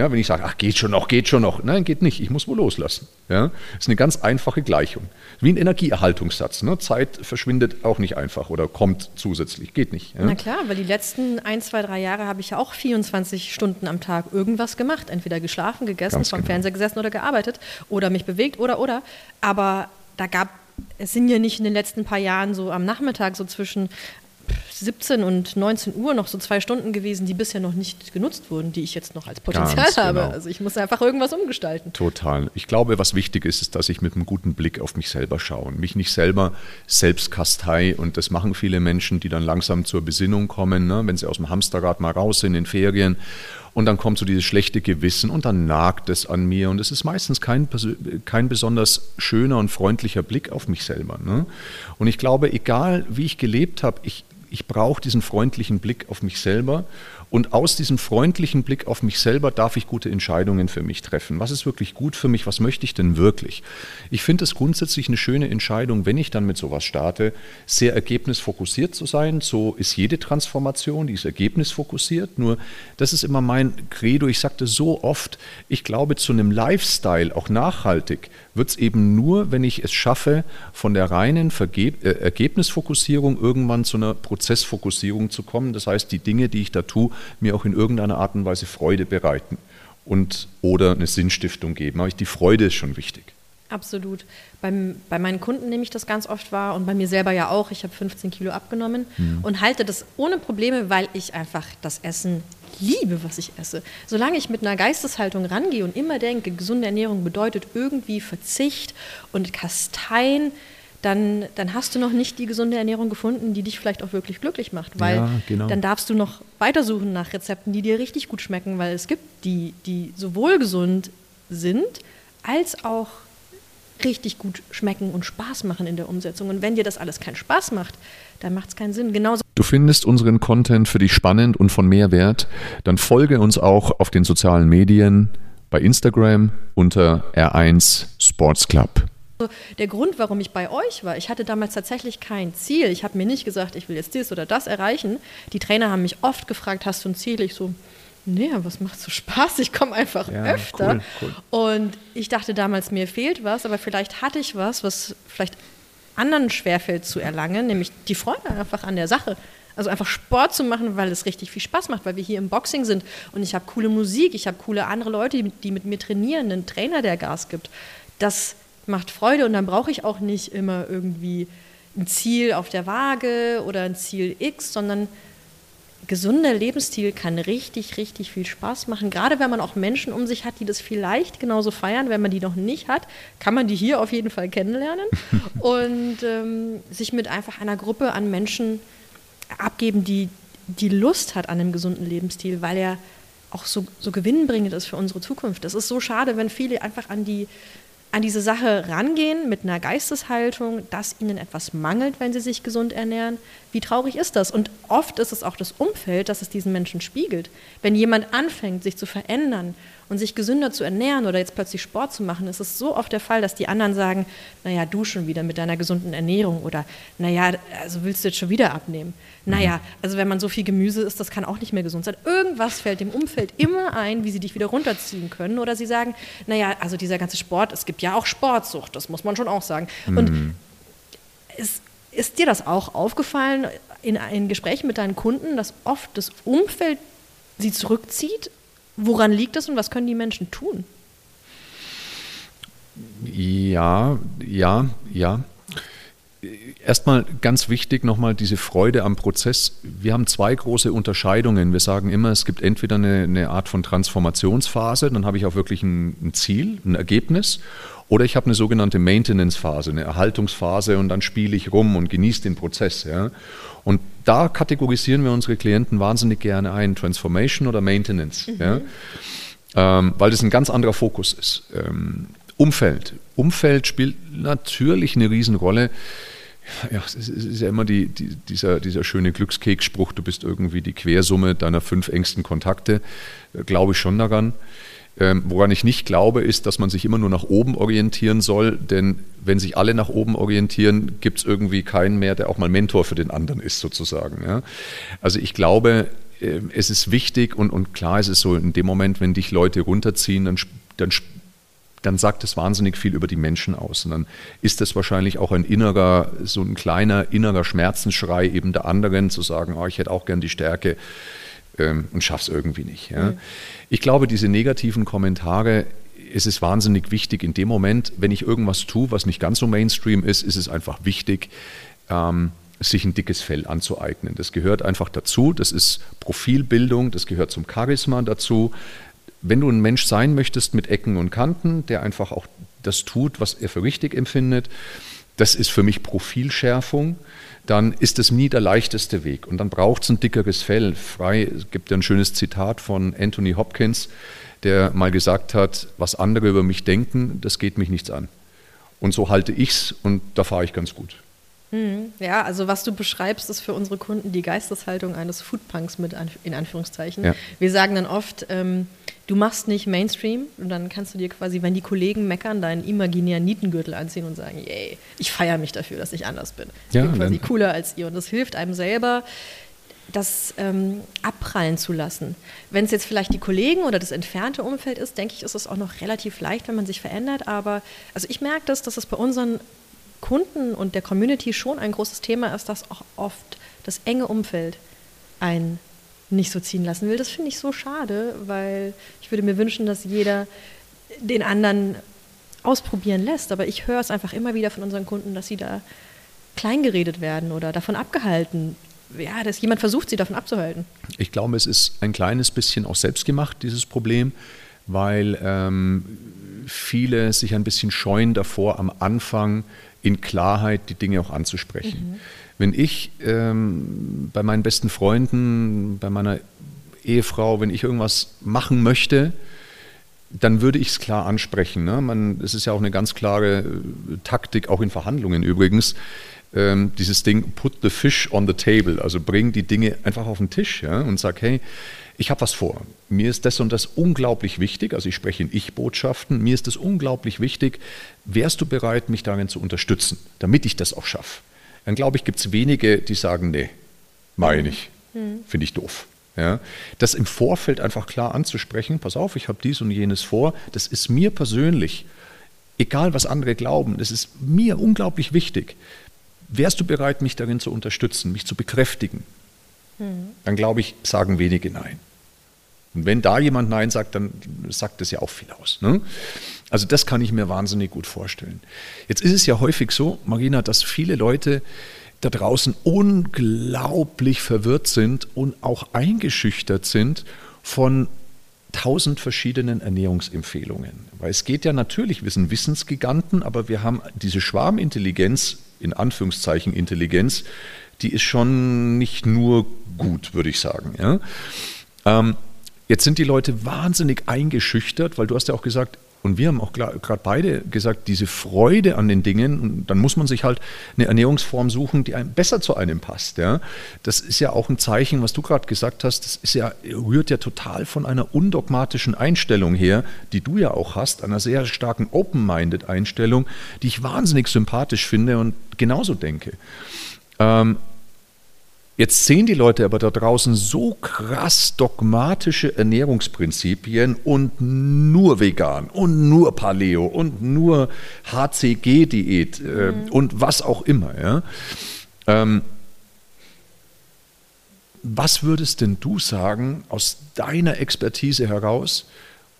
Ja, wenn ich sage, ach, geht schon noch, geht schon noch. Nein, geht nicht. Ich muss wohl loslassen. Ja, das ist eine ganz einfache Gleichung. Wie ein Energieerhaltungssatz. Ne? Zeit verschwindet auch nicht einfach oder kommt zusätzlich. Geht nicht. Ja? Na klar, weil die letzten ein, zwei, drei Jahre habe ich ja auch 24 Stunden am Tag irgendwas gemacht. Entweder geschlafen, gegessen, ganz vom genau. Fernseher gesessen oder gearbeitet oder mich bewegt oder, oder. Aber da gab es sind ja nicht in den letzten paar Jahren so am Nachmittag so zwischen 17 und 19 Uhr noch so zwei Stunden gewesen, die bisher noch nicht genutzt wurden, die ich jetzt noch als Potenzial Ganz habe. Genau. Also ich muss einfach irgendwas umgestalten. Total. Ich glaube, was wichtig ist, ist, dass ich mit einem guten Blick auf mich selber schaue und mich nicht selber selbst kastei. Und das machen viele Menschen, die dann langsam zur Besinnung kommen, ne? wenn sie aus dem Hamsterrad mal raus sind in Ferien und dann kommt so dieses schlechte Gewissen und dann nagt es an mir. Und es ist meistens kein, kein besonders schöner und freundlicher Blick auf mich selber. Ne? Und ich glaube, egal wie ich gelebt habe, ich, ich brauche diesen freundlichen Blick auf mich selber. Und aus diesem freundlichen Blick auf mich selber darf ich gute Entscheidungen für mich treffen. Was ist wirklich gut für mich? Was möchte ich denn wirklich? Ich finde es grundsätzlich eine schöne Entscheidung, wenn ich dann mit sowas starte, sehr ergebnisfokussiert zu sein. So ist jede Transformation, die ist ergebnisfokussiert. Nur das ist immer mein Credo. Ich sagte so oft, ich glaube, zu einem Lifestyle, auch nachhaltig, wird es eben nur, wenn ich es schaffe, von der reinen Vergeb äh, Ergebnisfokussierung irgendwann zu einer Prozessfokussierung zu kommen. Das heißt, die Dinge, die ich da tue, mir auch in irgendeiner Art und Weise Freude bereiten und oder eine Sinnstiftung geben. Aber die Freude ist schon wichtig. Absolut. Beim, bei meinen Kunden nehme ich das ganz oft wahr und bei mir selber ja auch. Ich habe 15 Kilo abgenommen mhm. und halte das ohne Probleme, weil ich einfach das Essen liebe, was ich esse. Solange ich mit einer Geisteshaltung rangehe und immer denke, gesunde Ernährung bedeutet irgendwie Verzicht und Kasteien, dann, dann hast du noch nicht die gesunde Ernährung gefunden, die dich vielleicht auch wirklich glücklich macht. Weil ja, genau. dann darfst du noch weitersuchen nach Rezepten, die dir richtig gut schmecken, weil es gibt die, die sowohl gesund sind, als auch richtig gut schmecken und Spaß machen in der Umsetzung. Und wenn dir das alles keinen Spaß macht, dann macht es keinen Sinn. Genauso du findest unseren Content für dich spannend und von Mehrwert, dann folge uns auch auf den sozialen Medien bei Instagram unter R1 Sports Club. Der Grund, warum ich bei euch war, ich hatte damals tatsächlich kein Ziel. Ich habe mir nicht gesagt, ich will jetzt dies oder das erreichen. Die Trainer haben mich oft gefragt, hast du ein Ziel? Ich so, nee, was macht so Spaß? Ich komme einfach ja, öfter. Cool, cool. Und ich dachte damals, mir fehlt was, aber vielleicht hatte ich was, was vielleicht anderen schwerfällt zu erlangen, nämlich die Freude einfach an der Sache. Also einfach Sport zu machen, weil es richtig viel Spaß macht, weil wir hier im Boxing sind und ich habe coole Musik, ich habe coole andere Leute, die mit mir trainieren, einen Trainer, der Gas gibt. Das macht Freude und dann brauche ich auch nicht immer irgendwie ein Ziel auf der Waage oder ein Ziel X, sondern gesunder Lebensstil kann richtig, richtig viel Spaß machen. Gerade wenn man auch Menschen um sich hat, die das vielleicht genauso feiern. Wenn man die noch nicht hat, kann man die hier auf jeden Fall kennenlernen und ähm, sich mit einfach einer Gruppe an Menschen abgeben, die die Lust hat an einem gesunden Lebensstil, weil er auch so, so gewinnbringend ist für unsere Zukunft. Es ist so schade, wenn viele einfach an die an diese Sache rangehen mit einer Geisteshaltung, dass ihnen etwas mangelt, wenn sie sich gesund ernähren. Wie traurig ist das? Und oft ist es auch das Umfeld, das es diesen Menschen spiegelt. Wenn jemand anfängt, sich zu verändern und sich gesünder zu ernähren oder jetzt plötzlich Sport zu machen, ist es so oft der Fall, dass die anderen sagen, naja, du schon wieder mit deiner gesunden Ernährung oder naja, also willst du jetzt schon wieder abnehmen. Naja, mhm. also wenn man so viel Gemüse isst, das kann auch nicht mehr gesund sein. Irgendwas fällt dem Umfeld immer ein, wie sie dich wieder runterziehen können. Oder sie sagen, naja, also dieser ganze Sport, es gibt ja auch Sportsucht, das muss man schon auch sagen. Mhm. Und ist, ist dir das auch aufgefallen in, in Gesprächen mit deinen Kunden, dass oft das Umfeld sie zurückzieht Woran liegt es und was können die Menschen tun? Ja, ja, ja. Erstmal ganz wichtig nochmal diese Freude am Prozess. Wir haben zwei große Unterscheidungen. Wir sagen immer, es gibt entweder eine, eine Art von Transformationsphase, dann habe ich auch wirklich ein, ein Ziel, ein Ergebnis, oder ich habe eine sogenannte Maintenance-Phase, eine Erhaltungsphase und dann spiele ich rum und genieße den Prozess. Ja. Und da kategorisieren wir unsere Klienten wahnsinnig gerne ein, Transformation oder Maintenance, mhm. ja. ähm, weil das ein ganz anderer Fokus ist. Ähm, Umfeld. Umfeld spielt natürlich eine Riesenrolle. Ja, es ist ja immer die, die, dieser, dieser schöne Glückskeksspruch, du bist irgendwie die Quersumme deiner fünf engsten Kontakte. Glaube ich schon daran. Ähm, woran ich nicht glaube, ist, dass man sich immer nur nach oben orientieren soll, denn wenn sich alle nach oben orientieren, gibt es irgendwie keinen mehr, der auch mal Mentor für den anderen ist, sozusagen. Ja? Also ich glaube, äh, es ist wichtig und, und klar ist es so, in dem Moment, wenn dich Leute runterziehen, dann, dann dann sagt es wahnsinnig viel über die Menschen aus. Und dann ist das wahrscheinlich auch ein innerer, so ein kleiner innerer Schmerzensschrei eben der anderen, zu sagen, oh, ich hätte auch gern die Stärke, ähm, und es irgendwie nicht. Ja. Mhm. Ich glaube, diese negativen Kommentare, es ist wahnsinnig wichtig in dem Moment, wenn ich irgendwas tue, was nicht ganz so Mainstream ist, ist es einfach wichtig, ähm, sich ein dickes Fell anzueignen. Das gehört einfach dazu. Das ist Profilbildung, das gehört zum Charisma dazu. Wenn du ein Mensch sein möchtest mit Ecken und Kanten, der einfach auch das tut, was er für richtig empfindet, das ist für mich Profilschärfung, dann ist es nie der leichteste Weg. Und dann braucht es ein dickeres Fell. Frei, es gibt ja ein schönes Zitat von Anthony Hopkins, der mal gesagt hat, was andere über mich denken, das geht mich nichts an. Und so halte ich es und da fahre ich ganz gut. Mhm. Ja, also was du beschreibst, ist für unsere Kunden die Geisteshaltung eines Foodpunks mit in Anführungszeichen. Ja. Wir sagen dann oft, ähm, du machst nicht Mainstream und dann kannst du dir quasi, wenn die Kollegen meckern, deinen imaginären Nietengürtel anziehen und sagen, yay, ich feiere mich dafür, dass ich anders bin. Ich ja, bin quasi cooler als ihr und das hilft einem selber, das ähm, abprallen zu lassen. Wenn es jetzt vielleicht die Kollegen oder das entfernte Umfeld ist, denke ich, ist es auch noch relativ leicht, wenn man sich verändert. Aber also ich merke das, dass es bei unseren Kunden und der Community schon ein großes Thema ist, dass auch oft das enge Umfeld einen nicht so ziehen lassen will. Das finde ich so schade, weil ich würde mir wünschen, dass jeder den anderen ausprobieren lässt. Aber ich höre es einfach immer wieder von unseren Kunden, dass sie da kleingeredet werden oder davon abgehalten. Ja, dass jemand versucht, sie davon abzuhalten. Ich glaube, es ist ein kleines bisschen auch selbstgemacht, dieses Problem, weil ähm, viele sich ein bisschen scheuen davor, am Anfang in Klarheit die Dinge auch anzusprechen. Mhm. Wenn ich ähm, bei meinen besten Freunden, bei meiner Ehefrau, wenn ich irgendwas machen möchte, dann würde ich es klar ansprechen. Ne? Man, es ist ja auch eine ganz klare äh, Taktik, auch in Verhandlungen übrigens, ähm, dieses Ding, put the fish on the table, also bring die Dinge einfach auf den Tisch ja, und sag, hey, ich habe was vor. Mir ist das und das unglaublich wichtig, also ich spreche in Ich-Botschaften, mir ist das unglaublich wichtig. Wärst du bereit, mich darin zu unterstützen, damit ich das auch schaffe? Dann glaube ich, gibt es wenige, die sagen, nee, mache ich mhm. finde ich doof. Ja, das im Vorfeld einfach klar anzusprechen, pass auf, ich habe dies und jenes vor, das ist mir persönlich, egal was andere glauben, das ist mir unglaublich wichtig. Wärst du bereit, mich darin zu unterstützen, mich zu bekräftigen? Mhm. Dann glaube ich, sagen wenige Nein. Und wenn da jemand Nein sagt, dann sagt das ja auch viel aus. Ne? Also das kann ich mir wahnsinnig gut vorstellen. Jetzt ist es ja häufig so, Marina, dass viele Leute da draußen unglaublich verwirrt sind und auch eingeschüchtert sind von tausend verschiedenen Ernährungsempfehlungen. Weil es geht ja natürlich, wir sind Wissensgiganten, aber wir haben diese Schwarmintelligenz, in Anführungszeichen Intelligenz, die ist schon nicht nur gut, würde ich sagen. Ja? Ähm, Jetzt sind die Leute wahnsinnig eingeschüchtert, weil du hast ja auch gesagt, und wir haben auch gerade beide gesagt, diese Freude an den Dingen, und dann muss man sich halt eine Ernährungsform suchen, die einem besser zu einem passt. Ja? Das ist ja auch ein Zeichen, was du gerade gesagt hast, das ist ja, rührt ja total von einer undogmatischen Einstellung her, die du ja auch hast, einer sehr starken Open-Minded Einstellung, die ich wahnsinnig sympathisch finde und genauso denke. Ähm, Jetzt sehen die Leute aber da draußen so krass dogmatische Ernährungsprinzipien und nur vegan und nur Paleo und nur HCG-Diät äh, mhm. und was auch immer. Ja? Ähm, was würdest denn du sagen aus deiner Expertise heraus?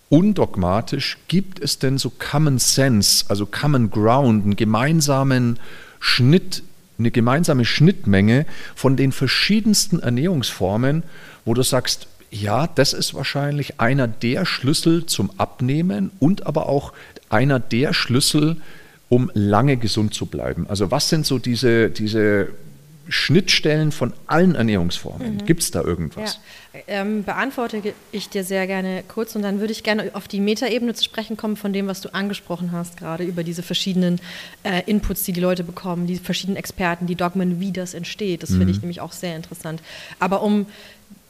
Undogmatisch, gibt es denn so Common Sense, also Common Ground, einen gemeinsamen Schnitt eine gemeinsame Schnittmenge von den verschiedensten Ernährungsformen, wo du sagst, ja, das ist wahrscheinlich einer der Schlüssel zum Abnehmen und aber auch einer der Schlüssel, um lange gesund zu bleiben. Also was sind so diese, diese Schnittstellen von allen Ernährungsformen? Mhm. Gibt es da irgendwas? Ja. Ähm, beantworte ich dir sehr gerne kurz und dann würde ich gerne auf die Metaebene zu sprechen kommen von dem, was du angesprochen hast, gerade über diese verschiedenen äh, Inputs, die die Leute bekommen, die verschiedenen Experten, die Dogmen, wie das entsteht. Das mhm. finde ich nämlich auch sehr interessant. Aber um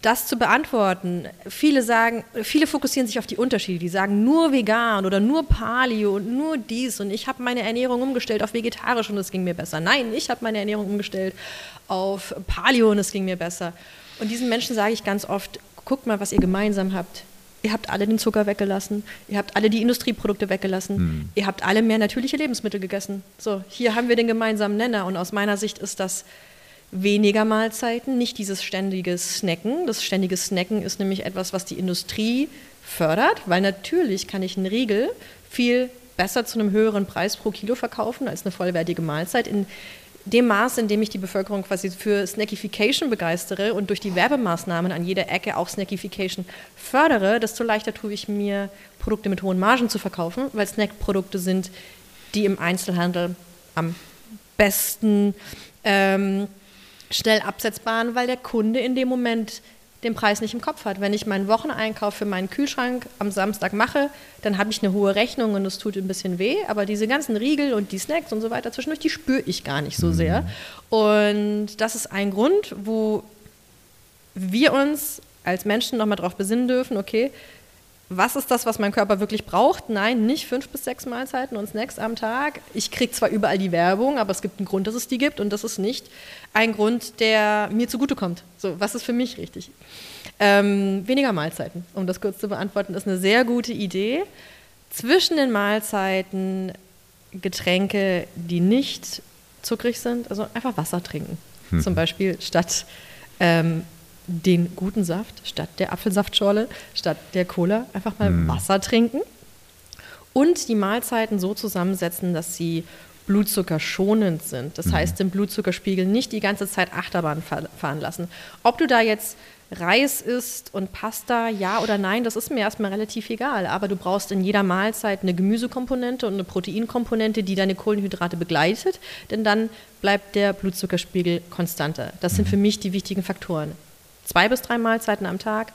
das zu beantworten, viele sagen, viele fokussieren sich auf die Unterschiede. Die sagen nur vegan oder nur Paleo und nur dies und ich habe meine Ernährung umgestellt auf vegetarisch und es ging mir besser. Nein, ich habe meine Ernährung umgestellt auf Paleo und es ging mir besser. Und diesen Menschen sage ich ganz oft, guckt mal, was ihr gemeinsam habt. Ihr habt alle den Zucker weggelassen, ihr habt alle die Industrieprodukte weggelassen, hm. ihr habt alle mehr natürliche Lebensmittel gegessen. So, hier haben wir den gemeinsamen Nenner und aus meiner Sicht ist das weniger Mahlzeiten, nicht dieses ständige Snacken. Das ständige Snacken ist nämlich etwas, was die Industrie fördert, weil natürlich kann ich einen Riegel viel besser zu einem höheren Preis pro Kilo verkaufen als eine vollwertige Mahlzeit. In dem Maß, in dem ich die Bevölkerung quasi für Snackification begeistere und durch die Werbemaßnahmen an jeder Ecke auch Snackification fördere, desto leichter tue ich mir, Produkte mit hohen Margen zu verkaufen, weil Snackprodukte sind, die im Einzelhandel am besten ähm, schnell absetzbar waren, weil der Kunde in dem Moment den Preis nicht im Kopf hat. Wenn ich meinen Wocheneinkauf für meinen Kühlschrank am Samstag mache, dann habe ich eine hohe Rechnung und es tut ein bisschen weh, aber diese ganzen Riegel und die Snacks und so weiter zwischendurch, die spüre ich gar nicht so mhm. sehr. Und das ist ein Grund, wo wir uns als Menschen nochmal darauf besinnen dürfen, okay, was ist das, was mein Körper wirklich braucht? Nein, nicht fünf bis sechs Mahlzeiten und Snacks am Tag. Ich kriege zwar überall die Werbung, aber es gibt einen Grund, dass es die gibt und das ist nicht ein Grund, der mir zugutekommt. So, was ist für mich richtig? Ähm, weniger Mahlzeiten, um das kurz zu beantworten, ist eine sehr gute Idee. Zwischen den Mahlzeiten Getränke, die nicht zuckrig sind, also einfach Wasser trinken. Hm. Zum Beispiel statt ähm, den guten Saft statt der Apfelsaftschorle, statt der Cola, einfach mal mm. Wasser trinken und die Mahlzeiten so zusammensetzen, dass sie blutzuckerschonend sind. Das mm. heißt, den Blutzuckerspiegel nicht die ganze Zeit Achterbahn fahren lassen. Ob du da jetzt Reis isst und Pasta, ja oder nein, das ist mir erstmal relativ egal. Aber du brauchst in jeder Mahlzeit eine Gemüsekomponente und eine Proteinkomponente, die deine Kohlenhydrate begleitet, denn dann bleibt der Blutzuckerspiegel konstanter. Das sind mhm. für mich die wichtigen Faktoren zwei bis drei Mahlzeiten am Tag,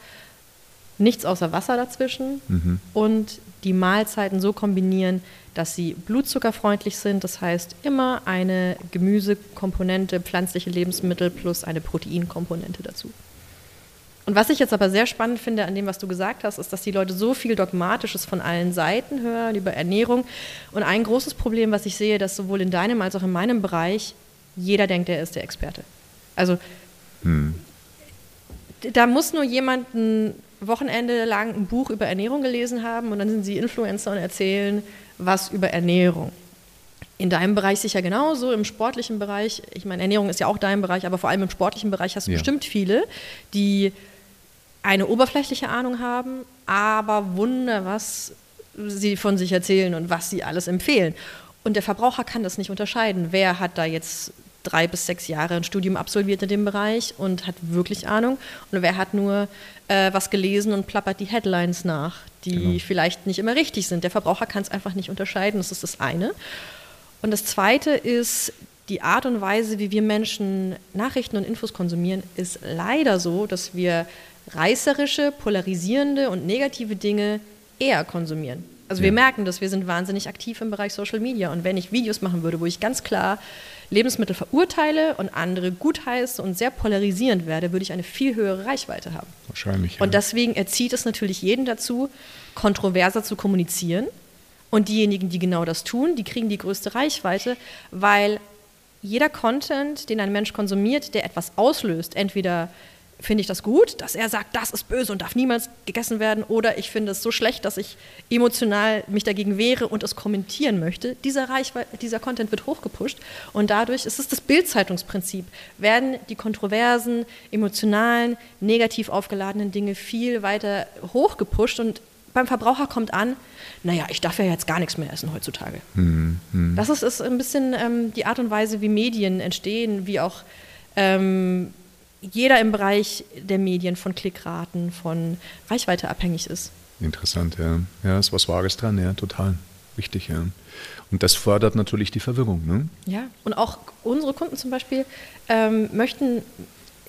nichts außer Wasser dazwischen mhm. und die Mahlzeiten so kombinieren, dass sie blutzuckerfreundlich sind. Das heißt, immer eine Gemüsekomponente, pflanzliche Lebensmittel plus eine Proteinkomponente dazu. Und was ich jetzt aber sehr spannend finde an dem, was du gesagt hast, ist, dass die Leute so viel Dogmatisches von allen Seiten hören über Ernährung. Und ein großes Problem, was ich sehe, dass sowohl in deinem als auch in meinem Bereich jeder denkt, er ist der Experte. Also hm da muss nur jemand ein Wochenende lang ein Buch über Ernährung gelesen haben und dann sind sie Influencer und erzählen was über Ernährung. In deinem Bereich sicher genauso, im sportlichen Bereich. Ich meine, Ernährung ist ja auch dein Bereich, aber vor allem im sportlichen Bereich hast du ja. bestimmt viele, die eine oberflächliche Ahnung haben, aber Wunder, was sie von sich erzählen und was sie alles empfehlen. Und der Verbraucher kann das nicht unterscheiden. Wer hat da jetzt drei bis sechs Jahre ein Studium absolviert in dem Bereich und hat wirklich Ahnung. Und wer hat nur äh, was gelesen und plappert die Headlines nach, die genau. vielleicht nicht immer richtig sind. Der Verbraucher kann es einfach nicht unterscheiden. Das ist das eine. Und das zweite ist, die Art und Weise, wie wir Menschen Nachrichten und Infos konsumieren, ist leider so, dass wir reißerische, polarisierende und negative Dinge eher konsumieren. Also ja. wir merken das, wir sind wahnsinnig aktiv im Bereich Social Media. Und wenn ich Videos machen würde, wo ich ganz klar Lebensmittel verurteile und andere gutheiße und sehr polarisierend werde, würde ich eine viel höhere Reichweite haben. Wahrscheinlich. Ja. Und deswegen erzieht es natürlich jeden dazu, kontroverser zu kommunizieren. Und diejenigen, die genau das tun, die kriegen die größte Reichweite, weil jeder Content, den ein Mensch konsumiert, der etwas auslöst, entweder finde ich das gut, dass er sagt, das ist böse und darf niemals gegessen werden, oder ich finde es so schlecht, dass ich emotional mich dagegen wehre und es kommentieren möchte. Dieser, dieser Content wird hochgepusht und dadurch ist es das Bildzeitungsprinzip. Werden die kontroversen, emotionalen, negativ aufgeladenen Dinge viel weiter hochgepusht und beim Verbraucher kommt an, naja, ich darf ja jetzt gar nichts mehr essen heutzutage. Hm, hm. Das ist, ist, ein bisschen ähm, die Art und Weise, wie Medien entstehen, wie auch ähm, jeder im Bereich der Medien von Klickraten, von Reichweite abhängig ist. Interessant, ja. Ja, ist was Wahres dran, ja, total. Richtig, ja. Und das fördert natürlich die Verwirrung, ne? Ja, und auch unsere Kunden zum Beispiel ähm, möchten,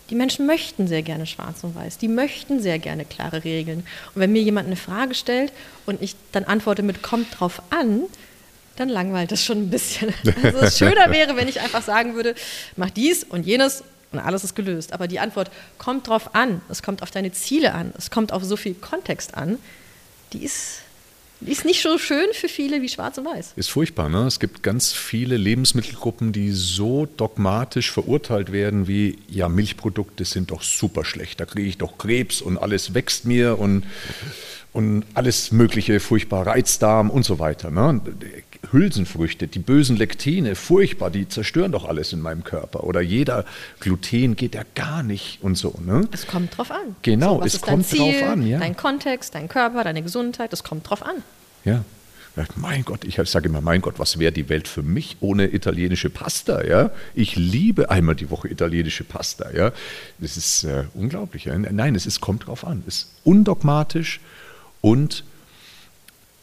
die Menschen möchten sehr gerne schwarz und weiß, die möchten sehr gerne klare Regeln. Und wenn mir jemand eine Frage stellt und ich dann antworte mit kommt drauf an, dann langweilt es schon ein bisschen. Also es schöner wäre, wenn ich einfach sagen würde, mach dies und jenes und alles ist gelöst. Aber die Antwort kommt drauf an, es kommt auf deine Ziele an, es kommt auf so viel Kontext an, die ist, ist nicht so schön für viele wie schwarz und weiß. Ist furchtbar, ne? Es gibt ganz viele Lebensmittelgruppen, die so dogmatisch verurteilt werden wie, ja, Milchprodukte sind doch super schlecht, da kriege ich doch Krebs und alles wächst mir und und alles mögliche, furchtbar Reizdarm und so weiter. Ne? Hülsenfrüchte, die bösen Lektine, furchtbar, die zerstören doch alles in meinem Körper. Oder jeder Gluten geht ja gar nicht und so. Ne? Es kommt drauf an. Genau, so, es kommt Ziel, drauf an. Ja. Dein Kontext, dein Körper, deine Gesundheit, es kommt drauf an. Ja, Mein Gott, ich sage immer, mein Gott, was wäre die Welt für mich ohne italienische Pasta? Ja? Ich liebe einmal die Woche italienische Pasta. Ja? Das ist äh, unglaublich. Ja? Nein, es ist, kommt drauf an. Es ist undogmatisch und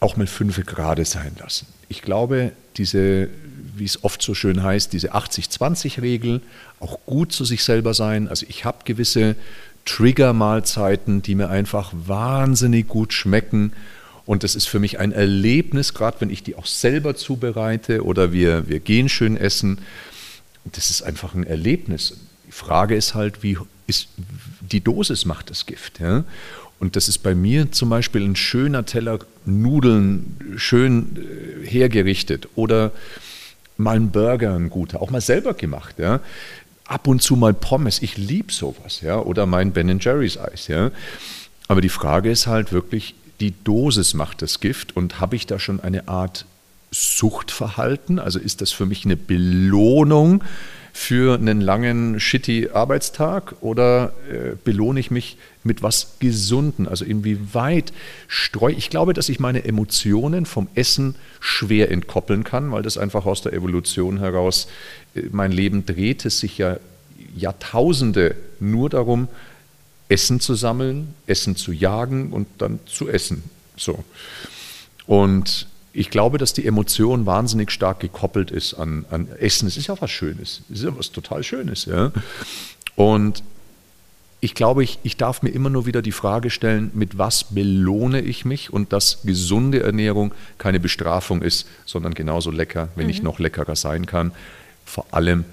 auch mal fünf Grade sein lassen. Ich glaube, diese, wie es oft so schön heißt, diese 80-20-Regel, auch gut zu sich selber sein. Also ich habe gewisse Trigger-Mahlzeiten, die mir einfach wahnsinnig gut schmecken. Und das ist für mich ein Erlebnis, gerade wenn ich die auch selber zubereite oder wir, wir gehen schön essen. Das ist einfach ein Erlebnis. Die Frage ist halt, wie ist die Dosis macht das Gift. Ja? Und das ist bei mir zum Beispiel ein schöner Teller Nudeln, schön äh, hergerichtet oder mal ein Burger, ein guter, auch mal selber gemacht. Ja? ab und zu mal Pommes. Ich liebe sowas, ja, oder mein Ben Jerry's Eis, ja. Aber die Frage ist halt wirklich, die Dosis macht das Gift und habe ich da schon eine Art Suchtverhalten? Also ist das für mich eine Belohnung für einen langen, shitty Arbeitstag oder äh, belohne ich mich mit was Gesunden? Also inwieweit streue ich glaube, dass ich meine Emotionen vom Essen schwer entkoppeln kann, weil das einfach aus der Evolution heraus, äh, mein Leben drehte sich ja Jahrtausende nur darum, Essen zu sammeln, Essen zu jagen und dann zu essen. So. Und ich glaube, dass die Emotion wahnsinnig stark gekoppelt ist an, an Essen. Es ist ja was Schönes. Es ist ja was total Schönes. Ja? Und ich glaube, ich, ich darf mir immer nur wieder die Frage stellen, mit was belohne ich mich und dass gesunde Ernährung keine Bestrafung ist, sondern genauso lecker, wenn mhm. ich noch leckerer sein kann. Vor allem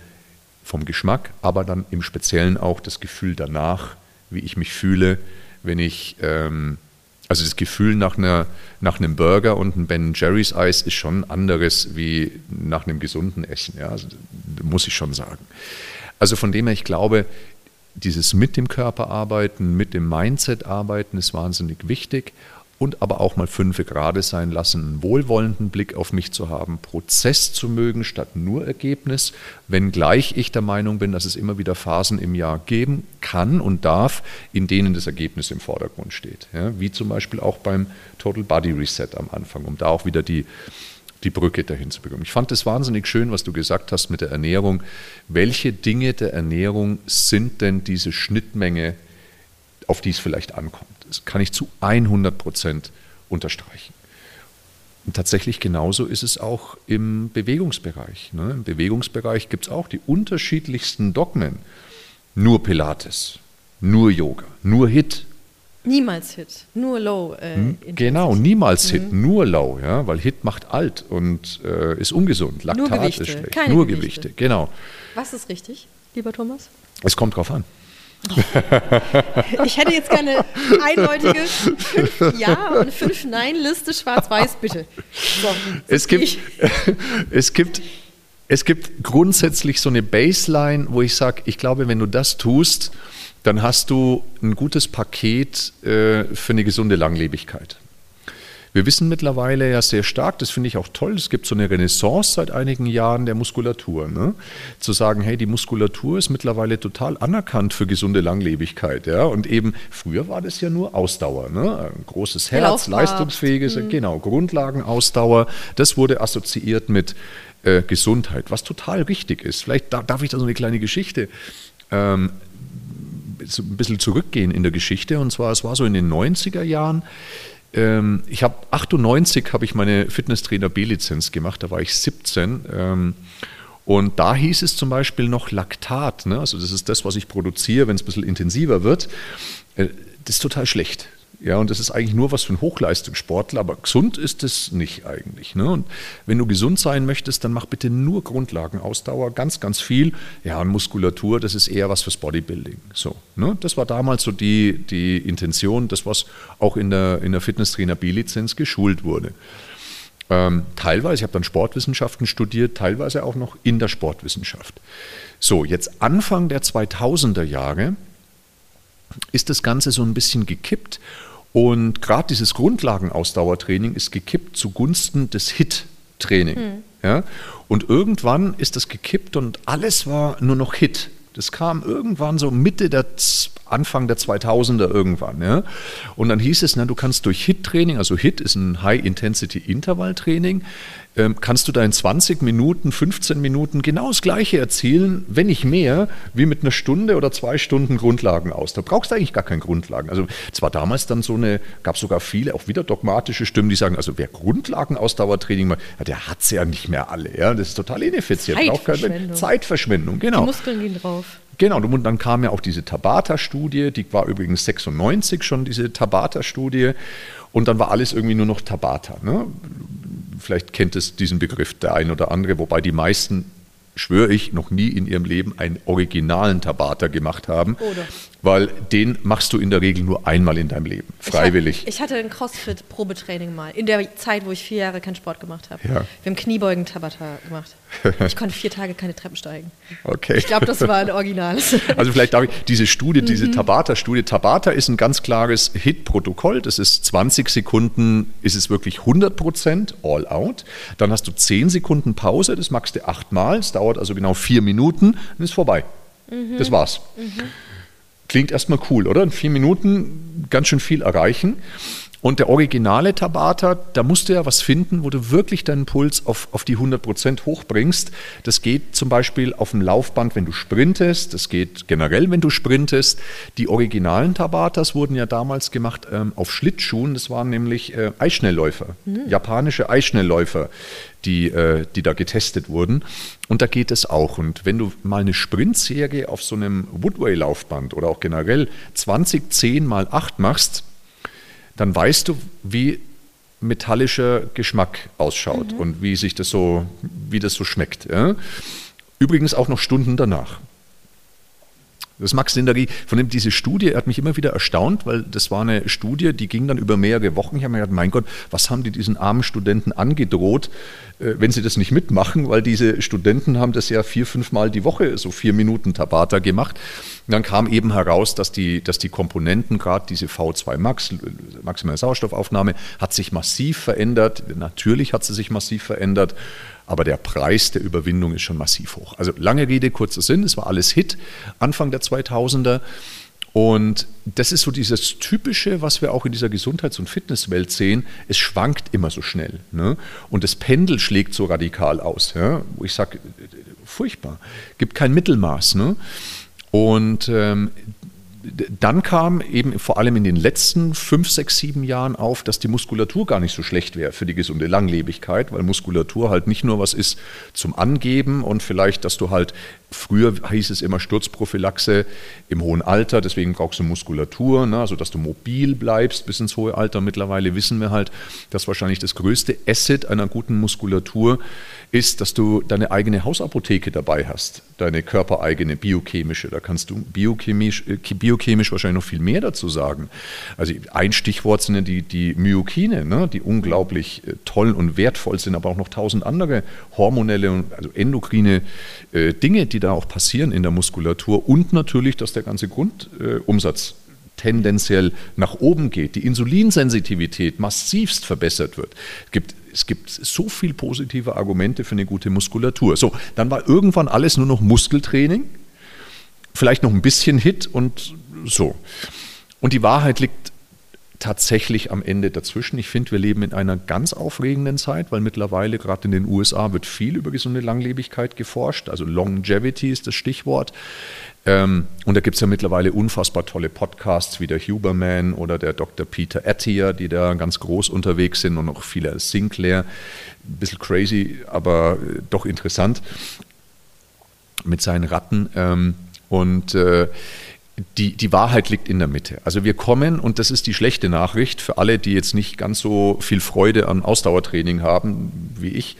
vom Geschmack, aber dann im Speziellen auch das Gefühl danach, wie ich mich fühle, wenn ich ähm, also das Gefühl nach, einer, nach einem Burger und einem Ben Jerry's Eis ist schon anderes wie nach einem gesunden Essen. Ja, also, muss ich schon sagen. Also von dem her, ich glaube, dieses mit dem Körper arbeiten, mit dem Mindset arbeiten ist wahnsinnig wichtig und aber auch mal fünf Grade sein lassen, einen wohlwollenden Blick auf mich zu haben, Prozess zu mögen statt nur Ergebnis, wenngleich ich der Meinung bin, dass es immer wieder Phasen im Jahr geben kann und darf, in denen das Ergebnis im Vordergrund steht. Ja, wie zum Beispiel auch beim Total Body Reset am Anfang, um da auch wieder die, die Brücke dahin zu bekommen. Ich fand es wahnsinnig schön, was du gesagt hast mit der Ernährung. Welche Dinge der Ernährung sind denn diese Schnittmenge, auf die es vielleicht ankommt? Das kann ich zu 100 Prozent unterstreichen. Und tatsächlich genauso ist es auch im Bewegungsbereich. Ne? Im Bewegungsbereich gibt es auch die unterschiedlichsten Dogmen. Nur Pilates, nur Yoga, nur Hit. Niemals Hit, nur Low. Äh, hm? genau, niemals Hit, mhm. nur Low, ja, weil Hit macht alt und äh, ist ungesund. Laktat ist schlecht. Keine nur Gewichte. Gewichte, genau. Was ist richtig, lieber Thomas? Es kommt drauf an. Ich hätte jetzt gerne eindeutige fünf Ja- und fünf Nein-Liste schwarz-weiß, bitte. So, es, gibt, es, gibt, es gibt grundsätzlich so eine Baseline, wo ich sage, ich glaube, wenn du das tust, dann hast du ein gutes Paket äh, für eine gesunde Langlebigkeit. Wir wissen mittlerweile ja sehr stark, das finde ich auch toll, es gibt so eine Renaissance seit einigen Jahren der Muskulatur. Ne? Zu sagen, hey, die Muskulatur ist mittlerweile total anerkannt für gesunde Langlebigkeit. Ja? Und eben, früher war das ja nur Ausdauer. Ne? Ein großes Herz, leistungsfähiges, mhm. genau, Grundlagenausdauer. Das wurde assoziiert mit äh, Gesundheit, was total richtig ist. Vielleicht da, darf ich da so eine kleine Geschichte ähm, so ein bisschen zurückgehen in der Geschichte. Und zwar, es war so in den 90er Jahren, ähm, ich habe 98 habe ich meine Fitnesstrainer B-Lizenz gemacht, da war ich 17. Ähm, und da hieß es zum Beispiel noch Laktat, ne? also das ist das, was ich produziere, wenn es ein bisschen intensiver wird. Äh, das ist total schlecht. Ja, und das ist eigentlich nur was für einen Hochleistungssportler, aber gesund ist es nicht eigentlich. Ne? Und wenn du gesund sein möchtest, dann mach bitte nur Grundlagenausdauer, ganz, ganz viel. Ja, und Muskulatur, das ist eher was fürs Bodybuilding. So, ne? Das war damals so die, die Intention, das, was auch in der, in der Fitnesstrainer B-Lizenz geschult wurde. Ähm, teilweise, ich habe dann Sportwissenschaften studiert, teilweise auch noch in der Sportwissenschaft. So, jetzt Anfang der 2000er Jahre ist das Ganze so ein bisschen gekippt und gerade dieses Grundlagenausdauertraining ist gekippt zugunsten des HIT-Training. Mhm. Ja? Und irgendwann ist das gekippt und alles war nur noch HIT. Das kam irgendwann so Mitte der Anfang der 2000er irgendwann. Ja? Und dann hieß es, na, du kannst durch HIT-Training, also HIT ist ein High-Intensity-Intervall-Training, kannst du da in 20 Minuten, 15 Minuten genau das Gleiche erzielen, wenn nicht mehr, wie mit einer Stunde oder zwei Stunden Grundlagen aus. Da brauchst du eigentlich gar keine Grundlagen. Also es war damals dann so eine, gab sogar viele, auch wieder dogmatische Stimmen, die sagen, also wer Grundlagenausdauertraining macht, der hat es ja nicht mehr alle. Ja? Das ist total ineffizient. Zeitverschwendung. Zeitverschwendung, genau. Die Muskeln gehen drauf. Genau, und dann kam ja auch diese Tabata-Studie, die war übrigens 96 schon, diese Tabata-Studie. Und dann war alles irgendwie nur noch Tabata. Ne? Vielleicht kennt es diesen Begriff der ein oder andere, wobei die meisten schwöre ich, noch nie in ihrem Leben einen originalen Tabata gemacht haben. Oder? Weil den machst du in der Regel nur einmal in deinem Leben, freiwillig. Ich, hatte ein CrossFit-Probetraining mal, in der Zeit, wo ich vier Jahre keinen Sport gemacht habe. Ja. Wir haben Kniebeugen-Tabata gemacht. Ich konnte vier Tage keine Treppen steigen. Okay. Ich glaube, das war ein Original. Also vielleicht darf ich, diese Studie, diese mhm. Tabata-Studie, Tabata ist ein ganz klares Hit-Protokoll. Das ist 20 Sekunden, ist es wirklich 100 Prozent all out. Dann hast du 10 Sekunden Pause, das machst du achtmal. Es dauert also genau vier Minuten und ist vorbei. Mhm. Das war's. Mhm. Klingt erstmal cool, oder? In vier Minuten ganz schön viel erreichen. Und der originale Tabata, da musst du ja was finden, wo du wirklich deinen Puls auf, auf die 100 Prozent hochbringst. Das geht zum Beispiel auf dem Laufband, wenn du sprintest. Das geht generell, wenn du sprintest. Die originalen Tabatas wurden ja damals gemacht ähm, auf Schlittschuhen. Das waren nämlich äh, Eisschnellläufer, mhm. japanische Eisschnellläufer, die, äh, die da getestet wurden. Und da geht es auch. Und wenn du mal eine Sprintserie auf so einem Woodway-Laufband oder auch generell 20, 10 mal 8 machst, dann weißt du, wie metallischer Geschmack ausschaut mhm. und wie sich das so, wie das so schmeckt. Ja? Übrigens auch noch Stunden danach. Das Max Sindery, von dem diese Studie, er hat mich immer wieder erstaunt, weil das war eine Studie, die ging dann über mehrere Wochen. Ich habe mir gedacht, mein Gott, was haben die diesen armen Studenten angedroht, äh, wenn sie das nicht mitmachen, weil diese Studenten haben das ja vier, fünf Mal die Woche, so vier Minuten Tabata gemacht. Und dann kam eben heraus, dass die, dass die Komponenten, gerade diese V2 Max, maximale Sauerstoffaufnahme, hat sich massiv verändert. Natürlich hat sie sich massiv verändert aber der Preis der Überwindung ist schon massiv hoch. Also lange Rede, kurzer Sinn, es war alles Hit Anfang der 2000er. Und das ist so dieses Typische, was wir auch in dieser Gesundheits- und Fitnesswelt sehen. Es schwankt immer so schnell. Ne? Und das Pendel schlägt so radikal aus. Ja? Wo ich sage, furchtbar, gibt kein Mittelmaß. Ne? Und ähm, dann kam eben vor allem in den letzten fünf, sechs, sieben Jahren auf, dass die Muskulatur gar nicht so schlecht wäre für die gesunde Langlebigkeit, weil Muskulatur halt nicht nur was ist zum Angeben und vielleicht, dass du halt, früher hieß es immer Sturzprophylaxe im hohen Alter, deswegen brauchst du Muskulatur, ne, also dass du mobil bleibst bis ins hohe Alter. Mittlerweile wissen wir halt, dass wahrscheinlich das größte Asset einer guten Muskulatur ist, dass du deine eigene Hausapotheke dabei hast, deine körpereigene biochemische. Da kannst du biochemisch, äh, biochemisch wahrscheinlich noch viel mehr dazu sagen. Also ein Stichwort sind ja die, die Myokine, ne, die unglaublich äh, toll und wertvoll sind, aber auch noch tausend andere hormonelle und also endokrine äh, Dinge, die da auch passieren in der Muskulatur und natürlich, dass der ganze Grundumsatz tendenziell nach oben geht, die Insulinsensitivität massivst verbessert wird. Es gibt, es gibt so viele positive Argumente für eine gute Muskulatur. So, dann war irgendwann alles nur noch Muskeltraining, vielleicht noch ein bisschen Hit und so. Und die Wahrheit liegt tatsächlich am Ende dazwischen. Ich finde, wir leben in einer ganz aufregenden Zeit, weil mittlerweile gerade in den USA wird viel über gesunde Langlebigkeit geforscht. Also Longevity ist das Stichwort. Ähm, und da gibt es ja mittlerweile unfassbar tolle Podcasts wie der Huberman oder der Dr. Peter Attier, die da ganz groß unterwegs sind und auch viele Sinclair. Ein bisschen crazy, aber äh, doch interessant mit seinen Ratten. Ähm, und äh, die, die Wahrheit liegt in der Mitte. Also wir kommen, und das ist die schlechte Nachricht für alle, die jetzt nicht ganz so viel Freude an Ausdauertraining haben wie ich.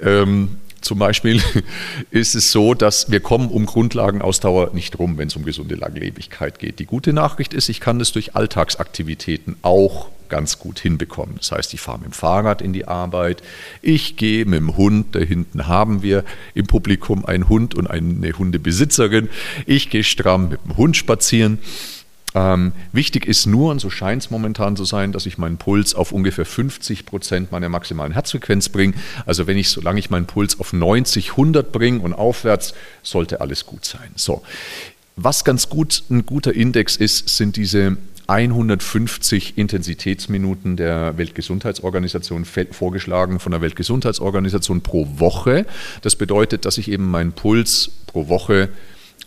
Ähm, zum Beispiel ist es so, dass wir kommen um Grundlagenausdauer nicht rum, wenn es um gesunde Langlebigkeit geht. Die gute Nachricht ist, ich kann das durch Alltagsaktivitäten auch ganz gut hinbekommen. Das heißt, ich fahre mit dem Fahrrad in die Arbeit, ich gehe mit dem Hund, da hinten haben wir im Publikum einen Hund und eine Hundebesitzerin, ich gehe stramm mit dem Hund spazieren ähm, wichtig ist nur, und so scheint es momentan zu sein, dass ich meinen Puls auf ungefähr 50 Prozent meiner maximalen Herzfrequenz bringe. Also wenn ich, solange ich meinen Puls auf 90, 100 bringe und aufwärts, sollte alles gut sein. So. was ganz gut ein guter Index ist, sind diese 150 Intensitätsminuten der Weltgesundheitsorganisation vorgeschlagen von der Weltgesundheitsorganisation pro Woche. Das bedeutet, dass ich eben meinen Puls pro Woche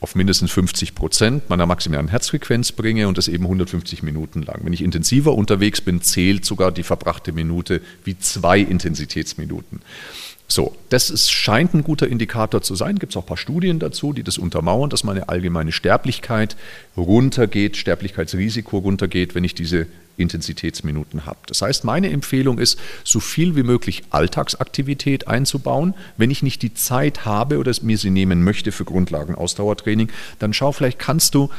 auf mindestens 50 Prozent meiner maximalen Herzfrequenz bringe und das eben 150 Minuten lang. Wenn ich intensiver unterwegs bin, zählt sogar die verbrachte Minute wie zwei Intensitätsminuten. So, das ist, scheint ein guter Indikator zu sein. Gibt es auch ein paar Studien dazu, die das untermauern, dass meine allgemeine Sterblichkeit runtergeht, Sterblichkeitsrisiko runtergeht, wenn ich diese Intensitätsminuten habe. Das heißt, meine Empfehlung ist, so viel wie möglich Alltagsaktivität einzubauen. Wenn ich nicht die Zeit habe oder mir sie nehmen möchte für Grundlagenausdauertraining, dann schau, vielleicht kannst du,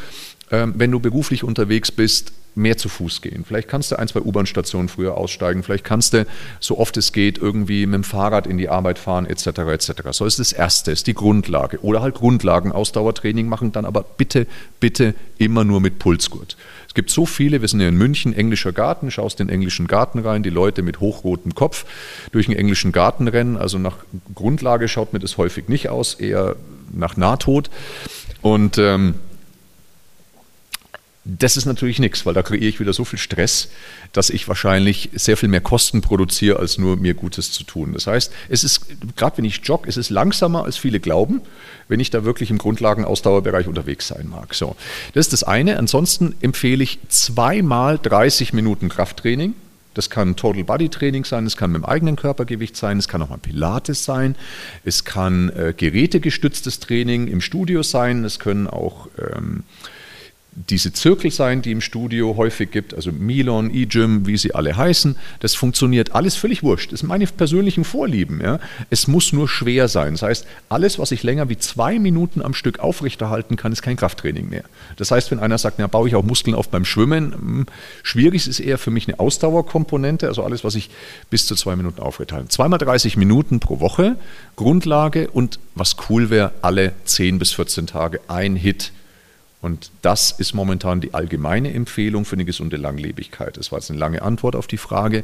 wenn du beruflich unterwegs bist, mehr zu Fuß gehen. Vielleicht kannst du ein, zwei U-Bahn-Stationen früher aussteigen. Vielleicht kannst du, so oft es geht, irgendwie mit dem Fahrrad in die Arbeit fahren, etc. etc. So ist das Erste, ist die Grundlage. Oder halt Grundlagen-Ausdauertraining machen, dann aber bitte, bitte immer nur mit Pulsgurt. Es gibt so viele, wir sind ja in München, englischer Garten, schaust den englischen Garten rein, die Leute mit hochrotem Kopf durch den englischen Garten rennen. Also nach Grundlage schaut mir das häufig nicht aus, eher nach Nahtod. Und ähm, das ist natürlich nichts, weil da kreiere ich wieder so viel Stress, dass ich wahrscheinlich sehr viel mehr Kosten produziere, als nur mir Gutes zu tun. Das heißt, es ist, gerade wenn ich jogge, es ist langsamer, als viele glauben, wenn ich da wirklich im Grundlagenausdauerbereich unterwegs sein mag. So, das ist das eine. Ansonsten empfehle ich zweimal 30 Minuten Krafttraining. Das kann Total Body Training sein, es kann mit dem eigenen Körpergewicht sein, es kann auch mal Pilates sein, es kann äh, gerätegestütztes Training im Studio sein, es können auch ähm, diese Zirkel sein, die im Studio häufig gibt, also Milon, E-Gym, wie sie alle heißen, das funktioniert alles völlig wurscht. Das sind meine persönlichen Vorlieben. Ja. Es muss nur schwer sein. Das heißt, alles, was ich länger wie zwei Minuten am Stück aufrechterhalten kann, ist kein Krafttraining mehr. Das heißt, wenn einer sagt, na, baue ich auch Muskeln auf beim Schwimmen, hm, schwierig ist eher für mich eine Ausdauerkomponente, also alles, was ich bis zu zwei Minuten aufrechterhalte. Zweimal 30 Minuten pro Woche, Grundlage und was cool wäre, alle 10 bis 14 Tage ein Hit und das ist momentan die allgemeine Empfehlung für eine gesunde Langlebigkeit. Das war jetzt eine lange Antwort auf die Frage.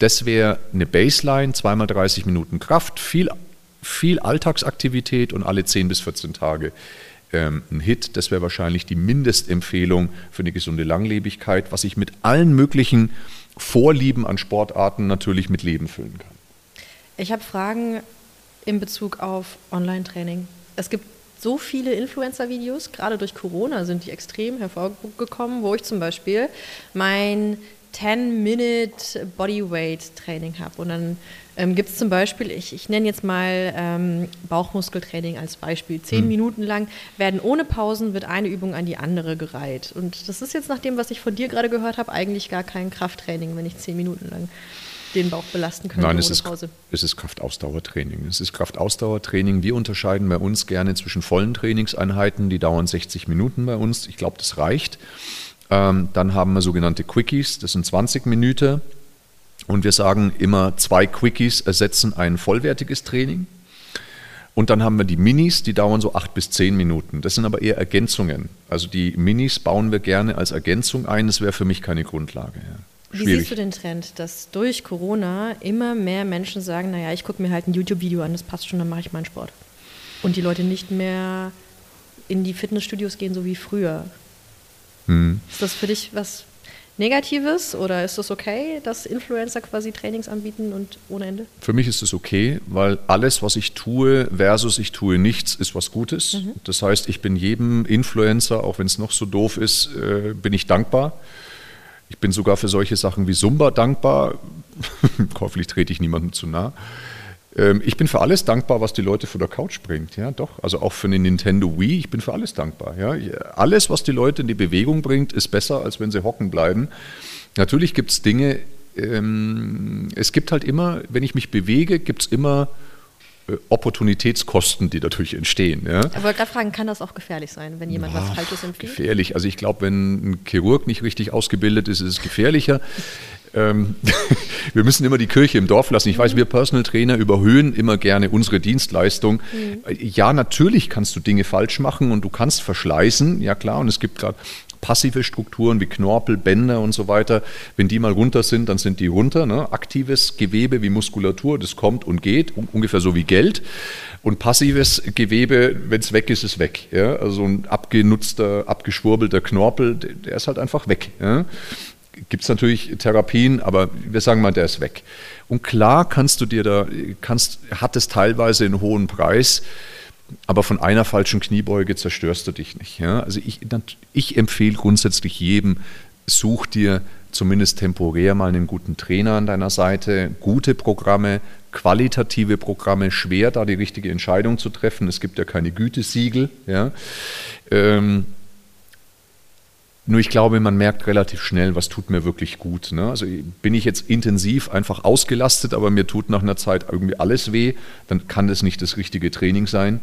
Das wäre eine Baseline, zweimal 30 Minuten Kraft, viel, viel Alltagsaktivität und alle 10 bis 14 Tage ähm, ein Hit. Das wäre wahrscheinlich die Mindestempfehlung für eine gesunde Langlebigkeit, was ich mit allen möglichen Vorlieben an Sportarten natürlich mit Leben füllen kann. Ich habe Fragen in Bezug auf Online-Training. Es gibt so viele Influencer-Videos, gerade durch Corona sind die extrem hervorgekommen, wo ich zum Beispiel mein 10-Minute Bodyweight-Training habe. Und dann ähm, gibt es zum Beispiel, ich, ich nenne jetzt mal ähm, Bauchmuskeltraining als Beispiel. Zehn mhm. Minuten lang werden ohne Pausen, wird eine Übung an die andere gereiht. Und das ist jetzt nach dem, was ich von dir gerade gehört habe, eigentlich gar kein Krafttraining, wenn ich zehn Minuten lang den Bauch belasten können Nein, es ist, es ist Kraftausdauertraining. Es ist Kraftausdauertraining. Wir unterscheiden bei uns gerne zwischen vollen Trainingseinheiten, die dauern 60 Minuten bei uns. Ich glaube, das reicht. Ähm, dann haben wir sogenannte Quickies, das sind 20 Minuten. Und wir sagen immer, zwei Quickies ersetzen ein vollwertiges Training. Und dann haben wir die Minis, die dauern so acht bis zehn Minuten. Das sind aber eher Ergänzungen. Also die Minis bauen wir gerne als Ergänzung ein. Das wäre für mich keine Grundlage. Ja. Wie siehst du den Trend, dass durch Corona immer mehr Menschen sagen, naja, ich gucke mir halt ein YouTube-Video an, das passt schon, dann mache ich meinen Sport. Und die Leute nicht mehr in die Fitnessstudios gehen, so wie früher. Hm. Ist das für dich was Negatives oder ist das okay, dass Influencer quasi Trainings anbieten und ohne Ende? Für mich ist es okay, weil alles, was ich tue versus ich tue nichts, ist was Gutes. Mhm. Das heißt, ich bin jedem Influencer, auch wenn es noch so doof ist, äh, bin ich dankbar. Ich bin sogar für solche Sachen wie Zumba dankbar. Hoffentlich trete ich niemandem zu nah. Ähm, ich bin für alles dankbar, was die Leute von der Couch bringt. Ja, doch. Also auch für eine Nintendo Wii. Ich bin für alles dankbar. Ja, alles, was die Leute in die Bewegung bringt, ist besser, als wenn sie hocken bleiben. Natürlich gibt es Dinge. Ähm, es gibt halt immer, wenn ich mich bewege, gibt es immer Opportunitätskosten, die dadurch entstehen. Ja. Ich wollte gerade fragen, kann das auch gefährlich sein, wenn jemand Boah, was Falsches empfiehlt? Gefährlich. Also ich glaube, wenn ein Chirurg nicht richtig ausgebildet ist, ist es gefährlicher. ähm, wir müssen immer die Kirche im Dorf lassen. Ich weiß, wir Personal Trainer überhöhen immer gerne unsere Dienstleistung. Mhm. Ja, natürlich kannst du Dinge falsch machen und du kannst verschleißen, ja klar. Und es gibt gerade passive Strukturen wie Knorpel, Bänder und so weiter. Wenn die mal runter sind, dann sind die runter. Ne? Aktives Gewebe wie Muskulatur, das kommt und geht, ungefähr so wie Geld. Und passives Gewebe, wenn es weg ist, ist weg. Ja? Also ein abgenutzter, abgeschwurbelter Knorpel, der ist halt einfach weg. Ja? gibt es natürlich Therapien, aber wir sagen mal, der ist weg. Und klar kannst du dir da, kannst, hat es teilweise einen hohen Preis, aber von einer falschen Kniebeuge zerstörst du dich nicht. Ja? Also ich, ich empfehle grundsätzlich jedem, such dir zumindest temporär mal einen guten Trainer an deiner Seite, gute Programme, qualitative Programme, schwer da die richtige Entscheidung zu treffen. Es gibt ja keine Gütesiegel. Ja? Ähm, nur ich glaube, man merkt relativ schnell, was tut mir wirklich gut. Ne? Also bin ich jetzt intensiv einfach ausgelastet, aber mir tut nach einer Zeit irgendwie alles weh, dann kann das nicht das richtige Training sein.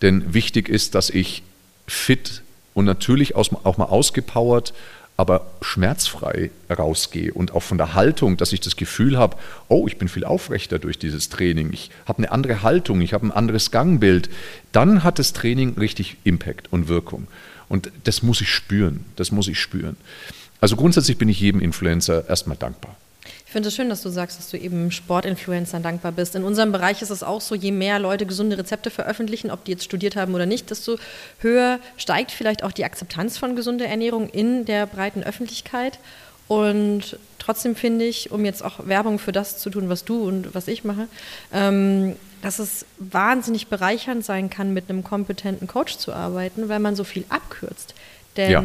Denn wichtig ist, dass ich fit und natürlich auch mal ausgepowert, aber schmerzfrei rausgehe und auch von der Haltung, dass ich das Gefühl habe, oh, ich bin viel aufrechter durch dieses Training, ich habe eine andere Haltung, ich habe ein anderes Gangbild, dann hat das Training richtig Impact und Wirkung. Und das muss ich spüren. Das muss ich spüren. Also grundsätzlich bin ich jedem Influencer erstmal dankbar. Ich finde es schön, dass du sagst, dass du eben Sportinfluencern dankbar bist. In unserem Bereich ist es auch so, je mehr Leute gesunde Rezepte veröffentlichen, ob die jetzt studiert haben oder nicht, desto höher steigt vielleicht auch die Akzeptanz von gesunder Ernährung in der breiten Öffentlichkeit. Und trotzdem finde ich, um jetzt auch Werbung für das zu tun, was du und was ich mache, ähm, dass es wahnsinnig bereichernd sein kann, mit einem kompetenten Coach zu arbeiten, weil man so viel abkürzt. Denn ja.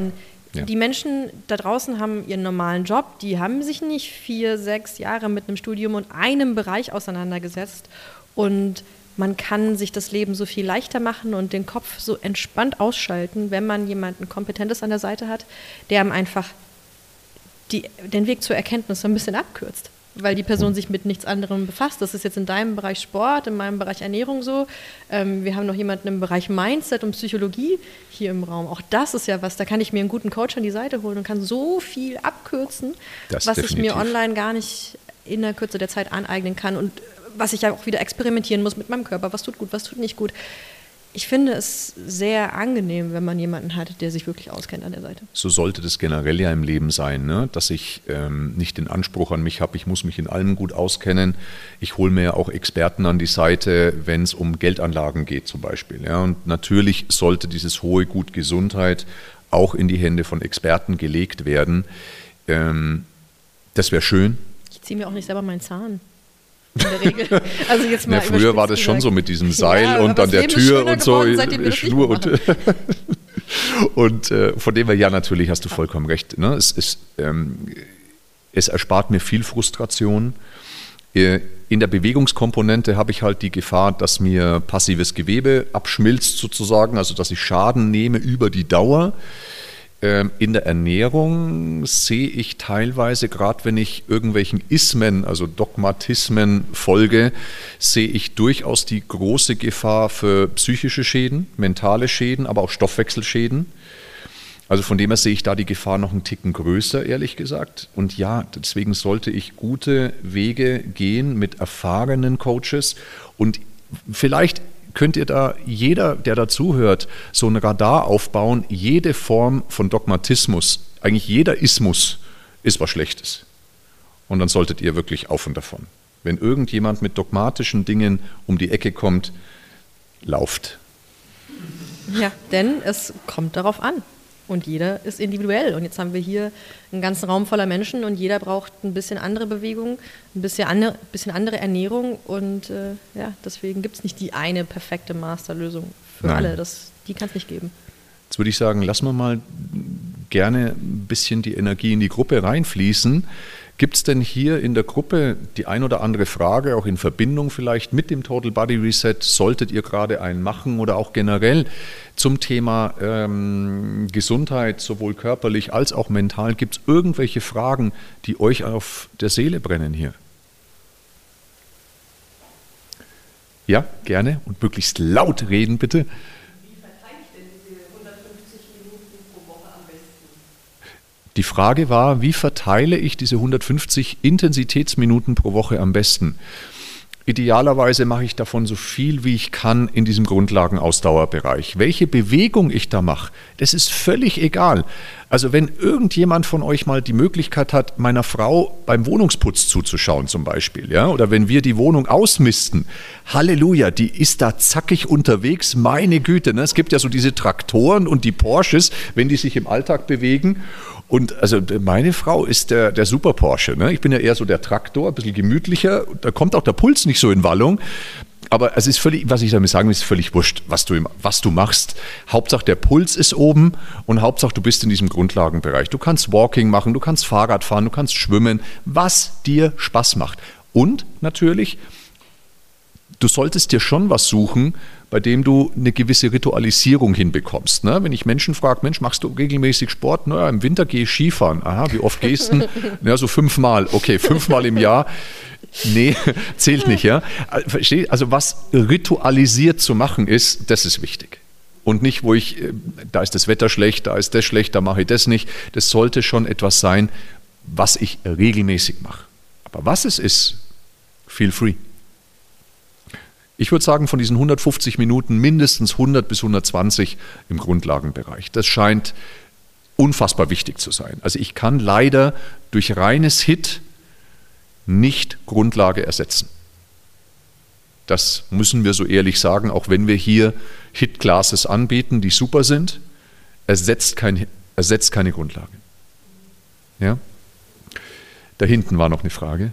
Ja. die Menschen da draußen haben ihren normalen Job, die haben sich nicht vier, sechs Jahre mit einem Studium und einem Bereich auseinandergesetzt und man kann sich das Leben so viel leichter machen und den Kopf so entspannt ausschalten, wenn man jemanden Kompetentes an der Seite hat, der einem einfach die, den Weg zur Erkenntnis so ein bisschen abkürzt weil die Person sich mit nichts anderem befasst. Das ist jetzt in deinem Bereich Sport, in meinem Bereich Ernährung so. Ähm, wir haben noch jemanden im Bereich Mindset und Psychologie hier im Raum. Auch das ist ja was, da kann ich mir einen guten Coach an die Seite holen und kann so viel abkürzen, das was definitiv. ich mir online gar nicht in der Kürze der Zeit aneignen kann und was ich ja auch wieder experimentieren muss mit meinem Körper. Was tut gut, was tut nicht gut ich finde es sehr angenehm, wenn man jemanden hat, der sich wirklich auskennt an der Seite. So sollte das generell ja im Leben sein, ne? dass ich ähm, nicht den Anspruch an mich habe, ich muss mich in allem gut auskennen. Ich hole mir ja auch Experten an die Seite, wenn es um Geldanlagen geht zum Beispiel. Ja? Und natürlich sollte dieses hohe Gut Gesundheit auch in die Hände von Experten gelegt werden. Ähm, das wäre schön. Ich ziehe mir auch nicht selber meinen Zahn in der Regel. Also jetzt mal ja, früher war das schon so mit diesem Seil ja, und an der Tür und so. Schnur und, und äh, von dem her, ja, natürlich hast du vollkommen recht. Ne? Es, ist, ähm, es erspart mir viel Frustration. Äh, in der Bewegungskomponente habe ich halt die Gefahr, dass mir passives Gewebe abschmilzt sozusagen, also dass ich Schaden nehme über die Dauer. Ähm, in der Ernährung sehe ich teilweise, gerade wenn ich irgendwelchen Ismen, also Dogmatismen folge, sehe ich durchaus die große Gefahr für psychische Schäden, mentale Schäden, aber auch Stoffwechselschäden. Also von dem her sehe ich da die Gefahr noch einen Ticken größer, ehrlich gesagt. Und ja, deswegen sollte ich gute Wege gehen mit erfahrenen Coaches und vielleicht könnt ihr da, jeder, der dazuhört, so ein Radar aufbauen, jede Form von Dogmatismus, eigentlich jeder Ismus ist was Schlechtes. Und dann solltet ihr wirklich auf und davon. Wenn irgendjemand mit dogmatischen Dingen um die Ecke kommt, lauft. Ja, denn es kommt darauf an. Und jeder ist individuell. Und jetzt haben wir hier einen ganzen Raum voller Menschen und jeder braucht ein bisschen andere Bewegung, ein bisschen andere, bisschen andere Ernährung. Und äh, ja, deswegen gibt es nicht die eine perfekte Masterlösung für Nein. alle. Das, die kann es nicht geben. Jetzt würde ich sagen, lassen wir mal gerne ein bisschen die Energie in die Gruppe reinfließen. Gibt es denn hier in der Gruppe die ein oder andere Frage, auch in Verbindung vielleicht mit dem Total Body Reset? Solltet ihr gerade einen machen oder auch generell zum Thema ähm, Gesundheit, sowohl körperlich als auch mental? Gibt es irgendwelche Fragen, die euch auf der Seele brennen hier? Ja, gerne und möglichst laut reden, bitte. Die Frage war, wie verteile ich diese 150 Intensitätsminuten pro Woche am besten? Idealerweise mache ich davon so viel, wie ich kann in diesem Grundlagenausdauerbereich. Welche Bewegung ich da mache, das ist völlig egal. Also wenn irgendjemand von euch mal die Möglichkeit hat, meiner Frau beim Wohnungsputz zuzuschauen zum Beispiel, ja, oder wenn wir die Wohnung ausmisten, Halleluja, die ist da zackig unterwegs, meine Güte. Ne? Es gibt ja so diese Traktoren und die Porsches, wenn die sich im Alltag bewegen. Und also meine Frau ist der, der Super Porsche. Ne? Ich bin ja eher so der Traktor, ein bisschen gemütlicher. Da kommt auch der Puls nicht so in Wallung. Aber es ist völlig, was ich damit sagen will, ist völlig wurscht, was du, was du machst. Hauptsache der Puls ist oben und Hauptsache du bist in diesem Grundlagenbereich. Du kannst Walking machen, du kannst Fahrrad fahren, du kannst schwimmen, was dir Spaß macht. Und natürlich, du solltest dir schon was suchen, bei dem du eine gewisse Ritualisierung hinbekommst. Ne? Wenn ich Menschen frage, Mensch, machst du regelmäßig Sport? Naja, im Winter gehe ich Skifahren. Aha, wie oft gehst du? Ja, so fünfmal. Okay, fünfmal im Jahr. Nee, zählt nicht, ja. Also was ritualisiert zu machen ist, das ist wichtig. Und nicht, wo ich, äh, da ist das Wetter schlecht, da ist das schlecht, da mache ich das nicht. Das sollte schon etwas sein, was ich regelmäßig mache. Aber was es ist, feel free. Ich würde sagen, von diesen 150 Minuten mindestens 100 bis 120 im Grundlagenbereich. Das scheint unfassbar wichtig zu sein. Also ich kann leider durch reines Hit nicht Grundlage ersetzen. Das müssen wir so ehrlich sagen, auch wenn wir hier Hit-Classes anbieten, die super sind, ersetzt, kein, ersetzt keine Grundlage. Ja? Da hinten war noch eine Frage.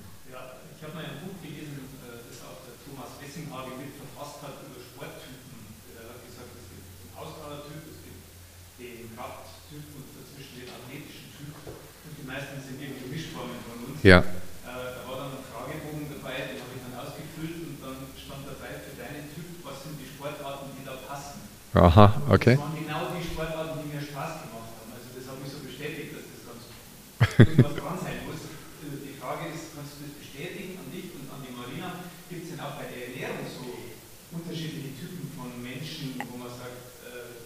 Ja. Da war dann ein Fragebogen dabei, den habe ich dann ausgefüllt und dann stand dabei für deinen Typ, was sind die Sportarten, die da passen. Aha, okay. Das waren genau die Sportarten, die mir Spaß gemacht haben. Also das habe ich so bestätigt, dass das ganz irgendwas dran sein muss. Die Frage ist, kannst du das bestätigen an dich und an die Marina? Gibt es denn auch bei der Ernährung so unterschiedliche Typen von Menschen, wo man sagt, äh,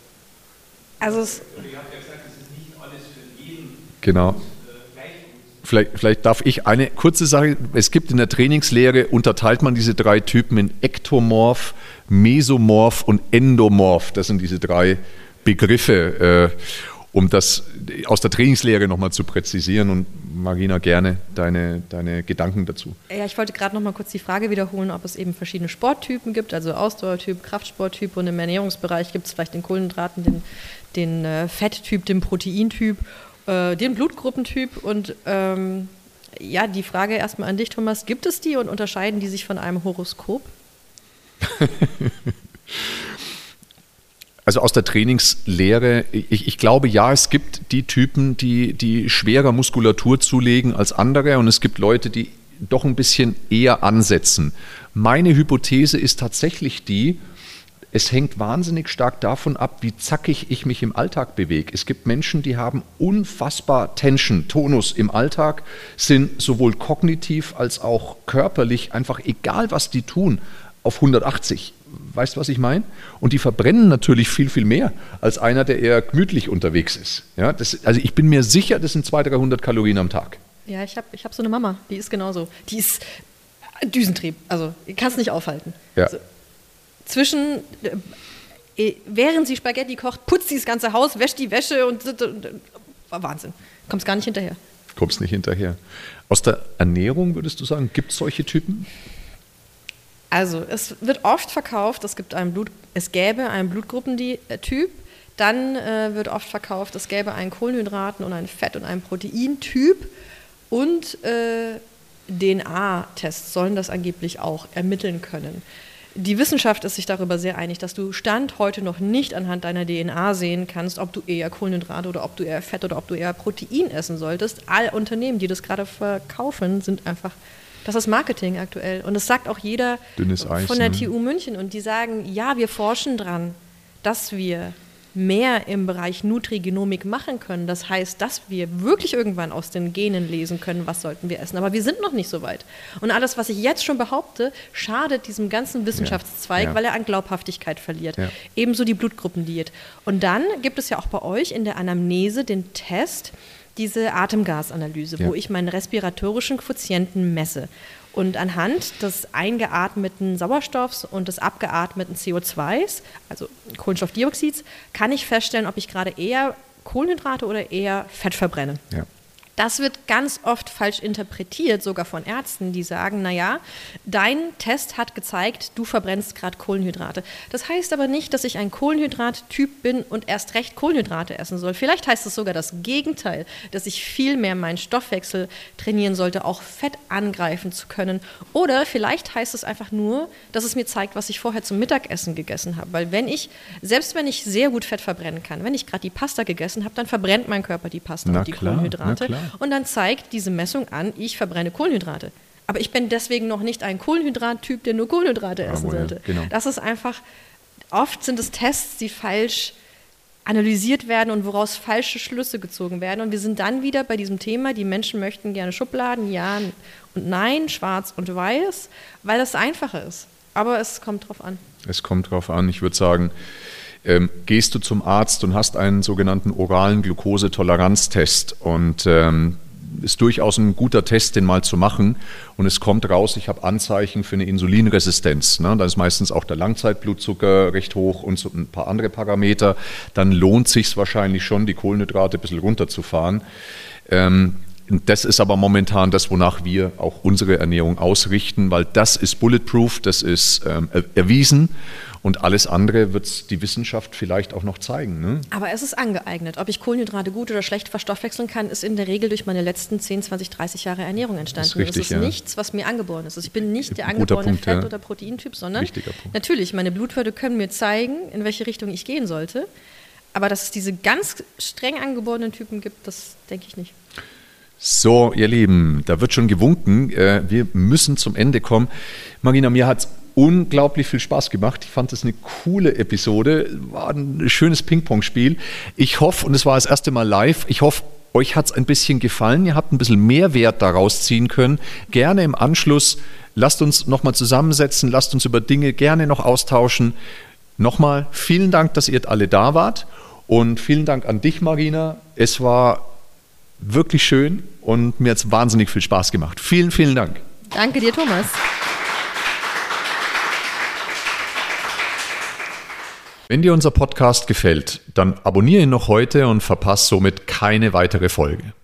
also es, ich habe ja gesagt, es ist nicht alles für jeden. Genau. Vielleicht, vielleicht, darf ich eine kurze Sache. Es gibt in der Trainingslehre, unterteilt man diese drei Typen in Ektomorph, Mesomorph und Endomorph. Das sind diese drei Begriffe, äh, um das aus der Trainingslehre nochmal zu präzisieren. Und Marina, gerne deine, deine Gedanken dazu. Ja, ich wollte gerade nochmal kurz die Frage wiederholen, ob es eben verschiedene Sporttypen gibt, also Ausdauertyp, Kraftsporttyp und im Ernährungsbereich gibt es vielleicht den Kohlenhydraten, den, den äh, Fetttyp, den Proteintyp äh, den Blutgruppentyp und ähm, ja, die Frage erstmal an dich, Thomas, gibt es die und unterscheiden die sich von einem Horoskop? Also aus der Trainingslehre, ich, ich, glaube ja, es gibt die Typen, die, die schwerer Muskulatur zulegen als andere und es gibt Leute, die doch ein bisschen eher ansetzen. Meine Hypothese ist tatsächlich die, es hängt wahnsinnig stark davon ab, wie zackig ich mich im Alltag bewege. Es gibt Menschen, die haben unfassbar Tension, Tonus im Alltag, sind sowohl kognitiv als auch körperlich einfach egal, was die tun, auf 180. Weißt du, was ich meine? Und die verbrennen natürlich viel, viel mehr als einer, der eher gemütlich unterwegs ist. Ja, das, also ich bin mir sicher, das sind 200, 300 Kalorien am Tag. Ja, ich habe ich hab so eine Mama, die ist genauso. Die ist Düsentrieb, also kann es nicht aufhalten. Ja. Also, zwischen, äh, äh, während sie Spaghetti kocht, putzt sie das ganze Haus, wäscht die Wäsche und, und, und Wahnsinn. Kommst gar nicht hinterher. Kommst nicht hinterher. Aus der Ernährung würdest du sagen, gibt es solche Typen? Also, es wird oft verkauft, es, gibt einen Blut, es gäbe einen Blutgruppentyp, dann äh, wird oft verkauft, es gäbe einen Kohlenhydraten- und einen Fett- und einen Proteintyp und äh, DNA-Tests sollen das angeblich auch ermitteln können die Wissenschaft ist sich darüber sehr einig, dass du Stand heute noch nicht anhand deiner DNA sehen kannst, ob du eher Kohlenhydrate oder ob du eher Fett oder ob du eher Protein essen solltest. All Unternehmen, die das gerade verkaufen, sind einfach, das ist Marketing aktuell. Und das sagt auch jeder Eis, von der ne? TU München. Und die sagen, ja, wir forschen dran, dass wir mehr im Bereich Nutrigenomik machen können. Das heißt, dass wir wirklich irgendwann aus den Genen lesen können, was sollten wir essen. Aber wir sind noch nicht so weit. Und alles, was ich jetzt schon behaupte, schadet diesem ganzen Wissenschaftszweig, ja. Ja. weil er an Glaubhaftigkeit verliert. Ja. Ebenso die Blutgruppendiät. Und dann gibt es ja auch bei euch in der Anamnese den Test, diese Atemgasanalyse, wo ich meinen respiratorischen Quotienten messe. Und anhand des eingeatmeten Sauerstoffs und des abgeatmeten CO2s, also Kohlenstoffdioxids, kann ich feststellen, ob ich gerade eher Kohlenhydrate oder eher Fett verbrenne. Ja. Das wird ganz oft falsch interpretiert, sogar von Ärzten, die sagen, naja, dein Test hat gezeigt, du verbrennst gerade Kohlenhydrate. Das heißt aber nicht, dass ich ein Kohlenhydrattyp bin und erst recht Kohlenhydrate essen soll. Vielleicht heißt es sogar das Gegenteil, dass ich viel mehr meinen Stoffwechsel trainieren sollte, auch Fett angreifen zu können. Oder vielleicht heißt es einfach nur, dass es mir zeigt, was ich vorher zum Mittagessen gegessen habe. Weil wenn ich, selbst wenn ich sehr gut Fett verbrennen kann, wenn ich gerade die Pasta gegessen habe, dann verbrennt mein Körper die Pasta Na und die klar, Kohlenhydrate. Und dann zeigt diese Messung an, ich verbrenne Kohlenhydrate. Aber ich bin deswegen noch nicht ein Kohlenhydrattyp, der nur Kohlenhydrate essen Jawohl, sollte. genau. Das ist einfach, oft sind es Tests, die falsch analysiert werden und woraus falsche Schlüsse gezogen werden. Und wir sind dann wieder bei diesem Thema, die Menschen möchten gerne Schubladen, ja und nein, schwarz und weiß, weil das einfacher ist. Aber es kommt drauf an. Es kommt drauf an. Ich würde sagen, ähm, gehst du zum Arzt und hast einen sogenannten oralen Glukosetoleranztest und ähm, ist durchaus ein guter Test, den mal zu machen. Und es kommt raus, ich habe Anzeichen für eine Insulinresistenz. Ne? Da ist meistens auch der Langzeitblutzucker recht hoch und so ein paar andere Parameter. Dann lohnt sich wahrscheinlich schon, die Kohlenhydrate ein bisschen runterzufahren. Ähm, das ist aber momentan das, wonach wir auch unsere Ernährung ausrichten, weil das ist bulletproof, das ist ähm, er- erwiesen und alles andere wird die Wissenschaft vielleicht auch noch zeigen. Ne? Aber es ist angeeignet. Ob ich Kohlenhydrate gut oder schlecht verstoffwechseln kann, ist in der Regel durch meine letzten 10, 20, 30 Jahre Ernährung entstanden. Das ist richtig, ist ja. nichts, was mir angeboren ist. Also ich bin nicht der angeborene Punkt, Fett- ja. oder Proteintyp, sondern natürlich, meine Blutwerte können mir zeigen, in welche Richtung ich gehen sollte. Aber dass es diese ganz streng angeborenen Typen gibt, das denke ich nicht. So, ihr Lieben, da wird schon gewunken. Äh, Wir müssen zum Ende kommen. Marina, mir hat es unglaublich viel Spaß gemacht. Ich fand es eine coole Episode. War ein schönes Ping-Pong-Spiel. Ich hoffe, und es war das erste Mal live, ich hoffe, euch hat es ein bisschen gefallen. Ihr habt ein bisschen Mehrwert daraus ziehen können. Gerne im Anschluss, lasst uns nochmal zusammensetzen, lasst uns über Dinge gerne noch austauschen. Nochmal vielen Dank, dass ihr alle da wart. Und vielen Dank an dich, Marina. Es war wirklich schön und mir hat es wahnsinnig viel Spaß gemacht. Vielen, vielen Dank. Danke dir, Thomas. Wenn dir unser Podcast gefällt, dann abonniere ihn noch heute und verpasse somit keine weitere Folge.